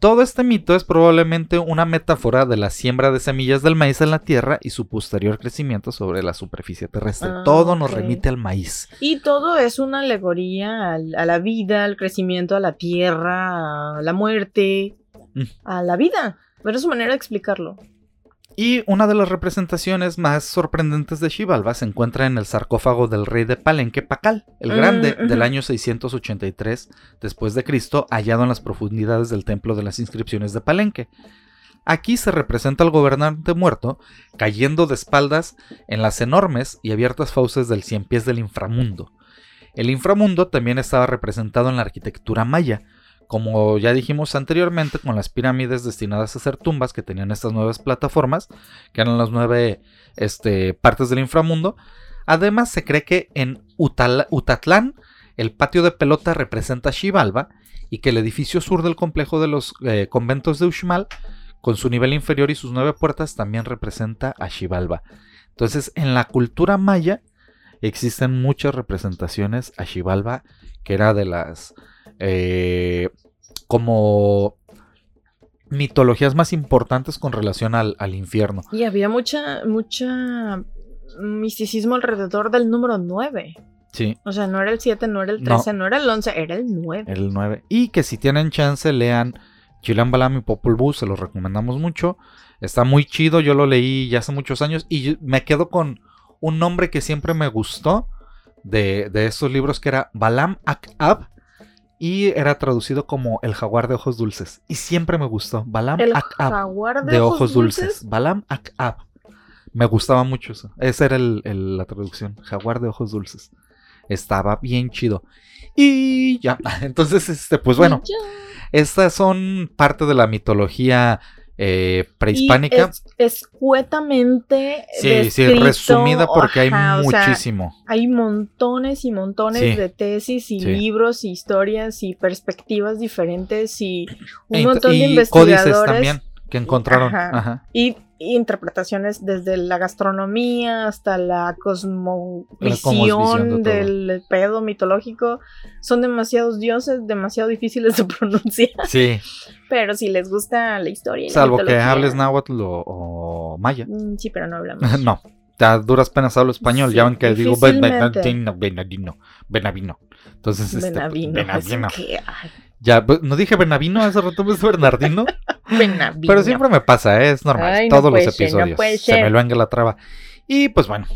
Todo este mito es probablemente una metáfora de la siembra de semillas del maíz en la tierra y su posterior crecimiento sobre la superficie terrestre. Ah, todo nos remite al maíz. Y todo es una alegoría al- a la vida, al crecimiento, a la tierra, a la muerte, Mm. a la vida. Pero es su manera de explicarlo. Y una de las representaciones más sorprendentes de Xibalba se encuentra en el sarcófago del rey de Palenque Pacal, el Mm, Grande, del año 683 después de Cristo, hallado en las profundidades del templo de las inscripciones de Palenque. Aquí se representa al gobernante muerto cayendo de espaldas en las enormes y abiertas fauces del cien pies del inframundo. El inframundo también estaba representado en la arquitectura maya, como ya dijimos anteriormente, con las pirámides destinadas a ser tumbas que tenían estas nuevas plataformas, que eran las nueve este, partes del inframundo. Además, se cree que en Utatlán el patio de pelota representa a Xibalba y que el edificio sur del complejo de los eh, conventos de Uxmal, con su nivel inferior y sus nueve puertas, también representa a Xibalba. Entonces, en la cultura maya existen muchas representaciones a Xibalba, que era de las eh, como mitologías más importantes con relación al, al infierno. Y había mucha, mucha misticismo alrededor del número 9. Sí, O sea, no era el 7, no era el No. 13, no, era el 11, era el 9. el 9. Y que si tienen chance, lean Chilan Balam y Popol Vuh, se los recomendamos mucho. Está muy chido, yo lo leí ya hace muchos años y me quedo con un nombre que siempre me gustó de, de estos libros que era Balam Akab y era traducido como El jaguar de ojos dulces. Y siempre me gustó, Balam El Akab. jaguar de, de ojos dulces. Balam Akab. Me gustaba mucho eso. Esa era el- el- la traducción. Jaguar de ojos dulces. Estaba bien chido. Y ya. Entonces, este, pues bueno, estas son parte de la mitología eh, Y prehispánica. es- escuetamente. Sí, sí, descrito, resumida porque hay sea, muchísimo. hay montones y montones Sí. de tesis y Sí. libros y historias y perspectivas diferentes y un E montón de y investigadores códices también que encontraron. Ajá. Ajá. y y interpretaciones desde la gastronomía hasta la cosmovisión de del pedo mitológico. Son demasiados dioses, demasiado difíciles de pronunciar, Sí, pero si les gusta la historia. y la salvo que hables náhuatl o, o maya. Mm, Sí, pero no hablamos. No, a duras penas hablo español. ya ven que digo ben- difícilmente. benadino, benadino, benavino. Entonces, este, Benavino. Benavino. es que, ay, Ya, no dije Benavino hace rato, pues Bernardino. Benavino. Pero siempre me pasa, ¿eh? es normal. Ay, no todos los puede ser, no episodios. Se me venga la traba. Y pues bueno.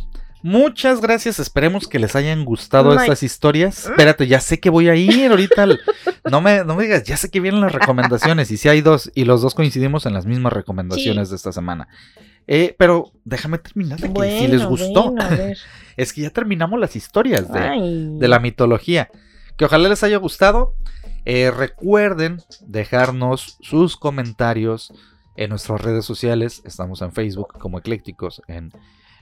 Muchas gracias, esperemos que les hayan gustado estas historias. Espérate, ya sé que voy a ir ahorita. al- No, me, no me digas, ya sé que vienen las recomendaciones. Y si hay dos, y los dos coincidimos en las mismas recomendaciones de esta semana. Eh, pero déjame terminar de que Bueno, si les gustó. bueno, a ver. Es que ya terminamos las historias de, de la mitología. Que ojalá les haya gustado. Eh, recuerden dejarnos sus comentarios en nuestras redes sociales. Estamos en Facebook como Eclécticos, en,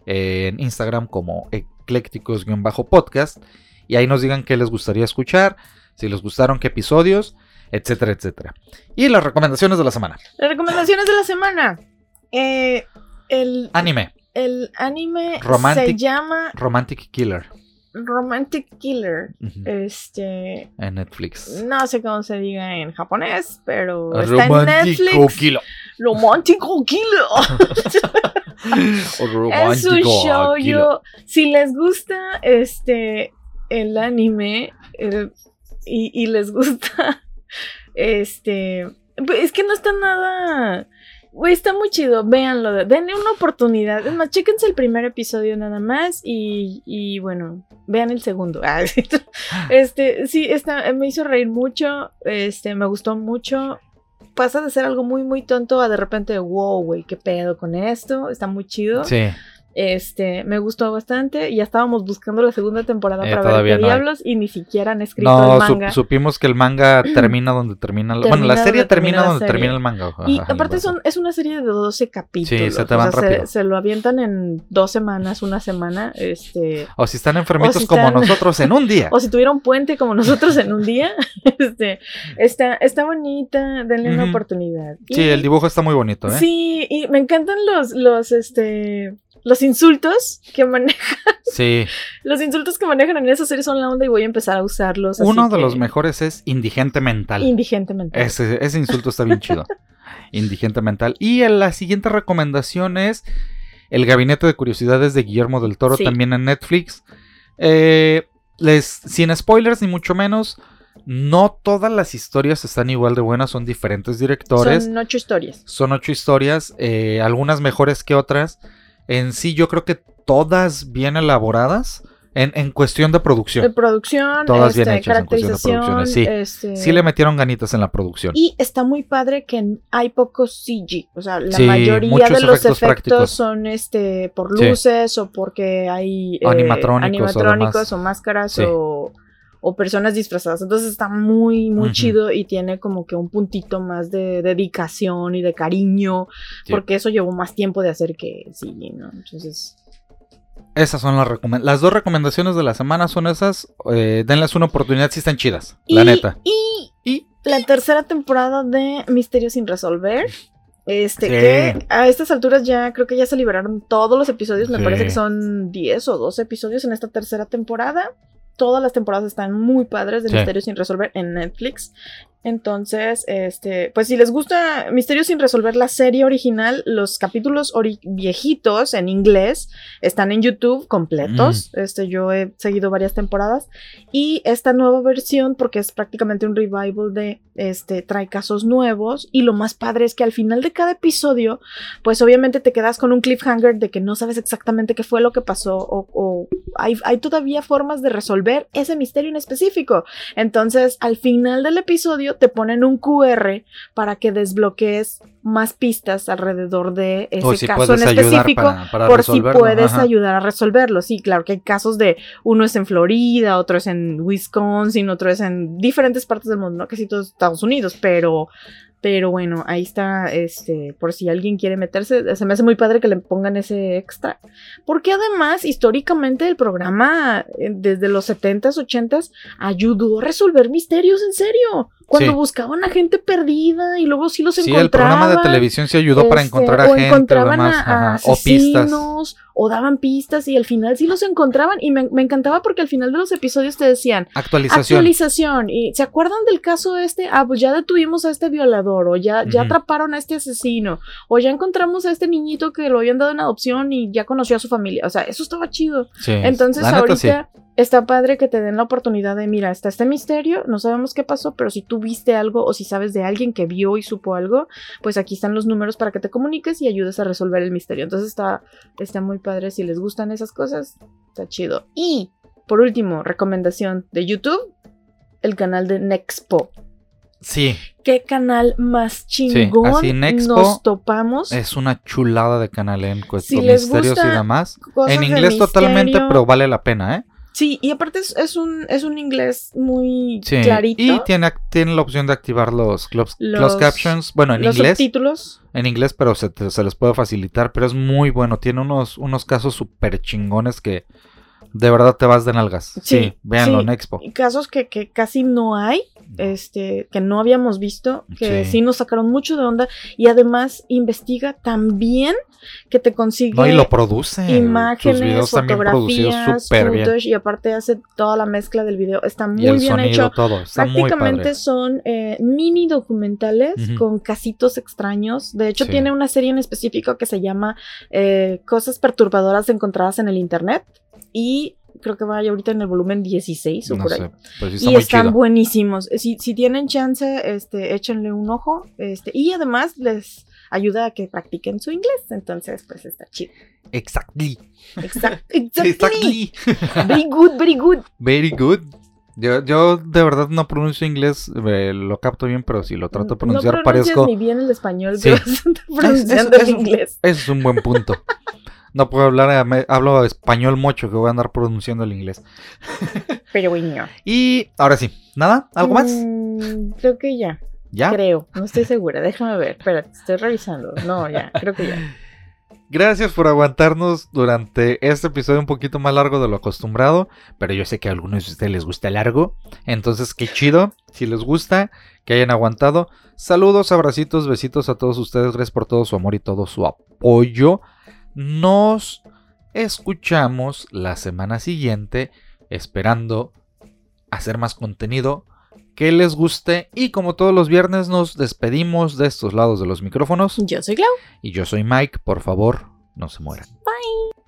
en Instagram como Eclécticos-podcast. Y ahí nos digan qué les gustaría escuchar, si les gustaron qué episodios, etcétera, etcétera. Y las recomendaciones de la semana. Las recomendaciones de la semana. Eh, el, Anime, el anime Romantic- se llama Romantic Killer Romantic Killer. Este. en Netflix. No sé cómo se diga en japonés, pero está en Netflix. Killer. Romántico Killer. es un show. Killer. Yo, si les gusta este el anime eh, y, y les gusta este pues, es que no está nada güey, está muy chido, véanlo, denle una oportunidad. Es más, chéquense el primer episodio nada más y, y bueno, vean el segundo. Ah, Este, sí, está, me hizo reír mucho, este, me gustó mucho. Pasa de ser algo muy, muy tonto a de repente, wow, güey, qué pedo con esto, está muy chido. Sí. Este, me gustó bastante. Ya estábamos buscando la segunda temporada Eh, para ver qué no hay. diablos y ni siquiera han escrito No, el su- manga. supimos que el manga termina donde termina. el- bueno, Termina la serie termina termina la donde serie. termina el manga. y aparte es una serie de 12 capítulos. Sí, se te o van sea, rápido. Se, lo avientan en dos semanas, una semana. Este. O si están enfermitos o si como están- nosotros en un día. O si tuvieron puente como nosotros en un día. Este. Está, está bonita. Denle una oportunidad. Sí, Y- el dibujo está muy bonito, ¿eh? Sí, y me encantan los, los, este, los insultos que manejan. Sí. los insultos que manejan en esa serie son la onda y voy a empezar a usarlos. Uno de los mejores es indigente mental. Indigente mental. Ese, ese insulto está bien chido. indigente mental. Y la siguiente recomendación es El Gabinete de Curiosidades de Guillermo del Toro, también en Netflix. Eh, les, sin spoilers ni mucho menos. No todas las historias están igual de buenas, son diferentes directores. Son ocho historias. Son ocho historias, eh, algunas mejores que otras. En sí, yo creo que todas bien elaboradas. En, cuestión de producción. De producción, todas bien este, hechas en cuestión de producción. Sí, este sí le metieron ganitas en la producción. Y está muy padre que hay pocos CG. O sea, la mayoría de los efectos, son este por luces o porque hay eh, animatrónicos, o, máscaras o o personas disfrazadas. Entonces está muy, muy chido y tiene como que un puntito más de dedicación y de cariño, porque eso llevó más tiempo de hacer que sí, ¿no? Entonces... Esas son las recomendaciones. Las dos recomendaciones de la semana son esas. Eh, denles una oportunidad si están chidas, la neta. Y, y la tercera temporada de Misterios sin resolver. Este, que a estas alturas ya creo que ya se liberaron todos los episodios. Me parece que son 10 o 12 episodios en esta tercera temporada todas las temporadas están muy padres de Misterios sin resolver en Netflix. Entonces, este, pues si les gusta Misterios sin resolver la serie original, los capítulos viejitos en inglés están en YouTube completos. Mm. Este, yo he seguido varias temporadas y esta nueva versión, porque es prácticamente un revival de, este, trae casos nuevos y lo más padre es que al final de cada episodio, pues obviamente te quedas con un cliffhanger de que no sabes exactamente qué fue lo que pasó o, o hay, hay todavía formas de resolver ese misterio en específico. Entonces, al final del episodio te ponen un QR para que desbloquees más pistas alrededor de ese caso en específico por si puedes ayudar a resolverlo. Sí, claro que hay casos de uno es en Florida, otro es en Wisconsin, otro es en diferentes partes del mundo, no casi todos Estados Unidos, pero pero bueno, ahí está, este, por si alguien quiere meterse, se me hace muy padre que le pongan ese extra. Porque además, históricamente, el programa, eh, desde los 70s, 80s, ayudó a resolver misterios en serio. Cuando buscaban a gente perdida y luego sí los encontraban. Sí, el programa de televisión sí ayudó para este, encontrar a o gente encontraban a, o pistas. O daban pistas y al final sí los encontraban. Y me, encantaba porque al final de los episodios te decían actualización. Actualización. Y ¿se acuerdan del caso este? Ah, pues ya detuvimos a este violador. O ya, ya atraparon a este asesino. O ya encontramos a este niñito que lo habían dado en adopción y ya conoció a su familia. O sea, eso estaba chido. Entonces ahorita está padre que te den la oportunidad de, mira, está este misterio, no sabemos qué pasó, pero si tú viste algo o si sabes de alguien que vio y supo algo, pues aquí están los números para que te comuniques y ayudes a resolver el misterio. Entonces está, está muy padre, si les gustan esas cosas, está chido. Y, por último, recomendación de YouTube, el canal de Nexpo. Sí. ¿Qué canal más chingón nos topamos? Es una chulada de canal en cuestión de misterios y demás. En inglés totalmente, pero vale la pena, ¿eh? Sí, y aparte es, un, es un inglés muy clarito. Y tiene, tiene la opción de activar los closed, captions. Bueno, en los inglés. Subtítulos. En inglés, pero se, se, les puede facilitar. Pero es muy bueno. Tiene unos, unos casos súper chingones que de verdad te vas de nalgas. Sí, véanlo en Expo. Casos que, que casi no hay este, que no habíamos visto, que sí. nos sacaron mucho de onda y además investiga también que te consigue no, y lo produce. imágenes, fotografías, footage, y aparte hace toda la mezcla del video. Está muy bien hecho. Todo. Prácticamente son eh, mini documentales con casitos extraños. De hecho, tiene una serie en específico que se llama eh, Cosas perturbadoras encontradas en el internet. Y creo que vaya ahorita en el volumen 16 o por ahí. y están buenísimos. Si, si, tienen chance, este, échenle un ojo. Este, y además les ayuda a que practiquen su inglés. Entonces, pues está chido. Exactly. exactly. exactly. very good, very good. Very good. Yo, yo de verdad no pronuncio inglés, eh, lo capto bien, pero si lo trato de pronunciar no parezco. ni bien el español, sí. pronunciando el inglés. Eso es un buen punto. No puedo hablar, hablo español mucho que voy a andar pronunciando el inglés. Pero bueno. Y ahora sí, ¿nada? ¿Algo más? Mm, creo que ya. ¿Ya? Creo, no estoy segura, déjame ver. Espérate, estoy revisando. No, ya, creo que ya. Gracias por aguantarnos durante este episodio un poquito más largo de lo acostumbrado, pero yo sé que a algunos de ustedes les gusta largo, entonces qué chido, si les gusta, que hayan aguantado. Saludos, abracitos, besitos a todos ustedes, gracias por todo su amor y todo su apoyo. Nos escuchamos la semana siguiente esperando hacer más contenido que les guste y como todos los viernes nos despedimos de estos lados de los micrófonos. Yo soy Clau. Y yo soy Mike, por favor, no se mueran. Bye.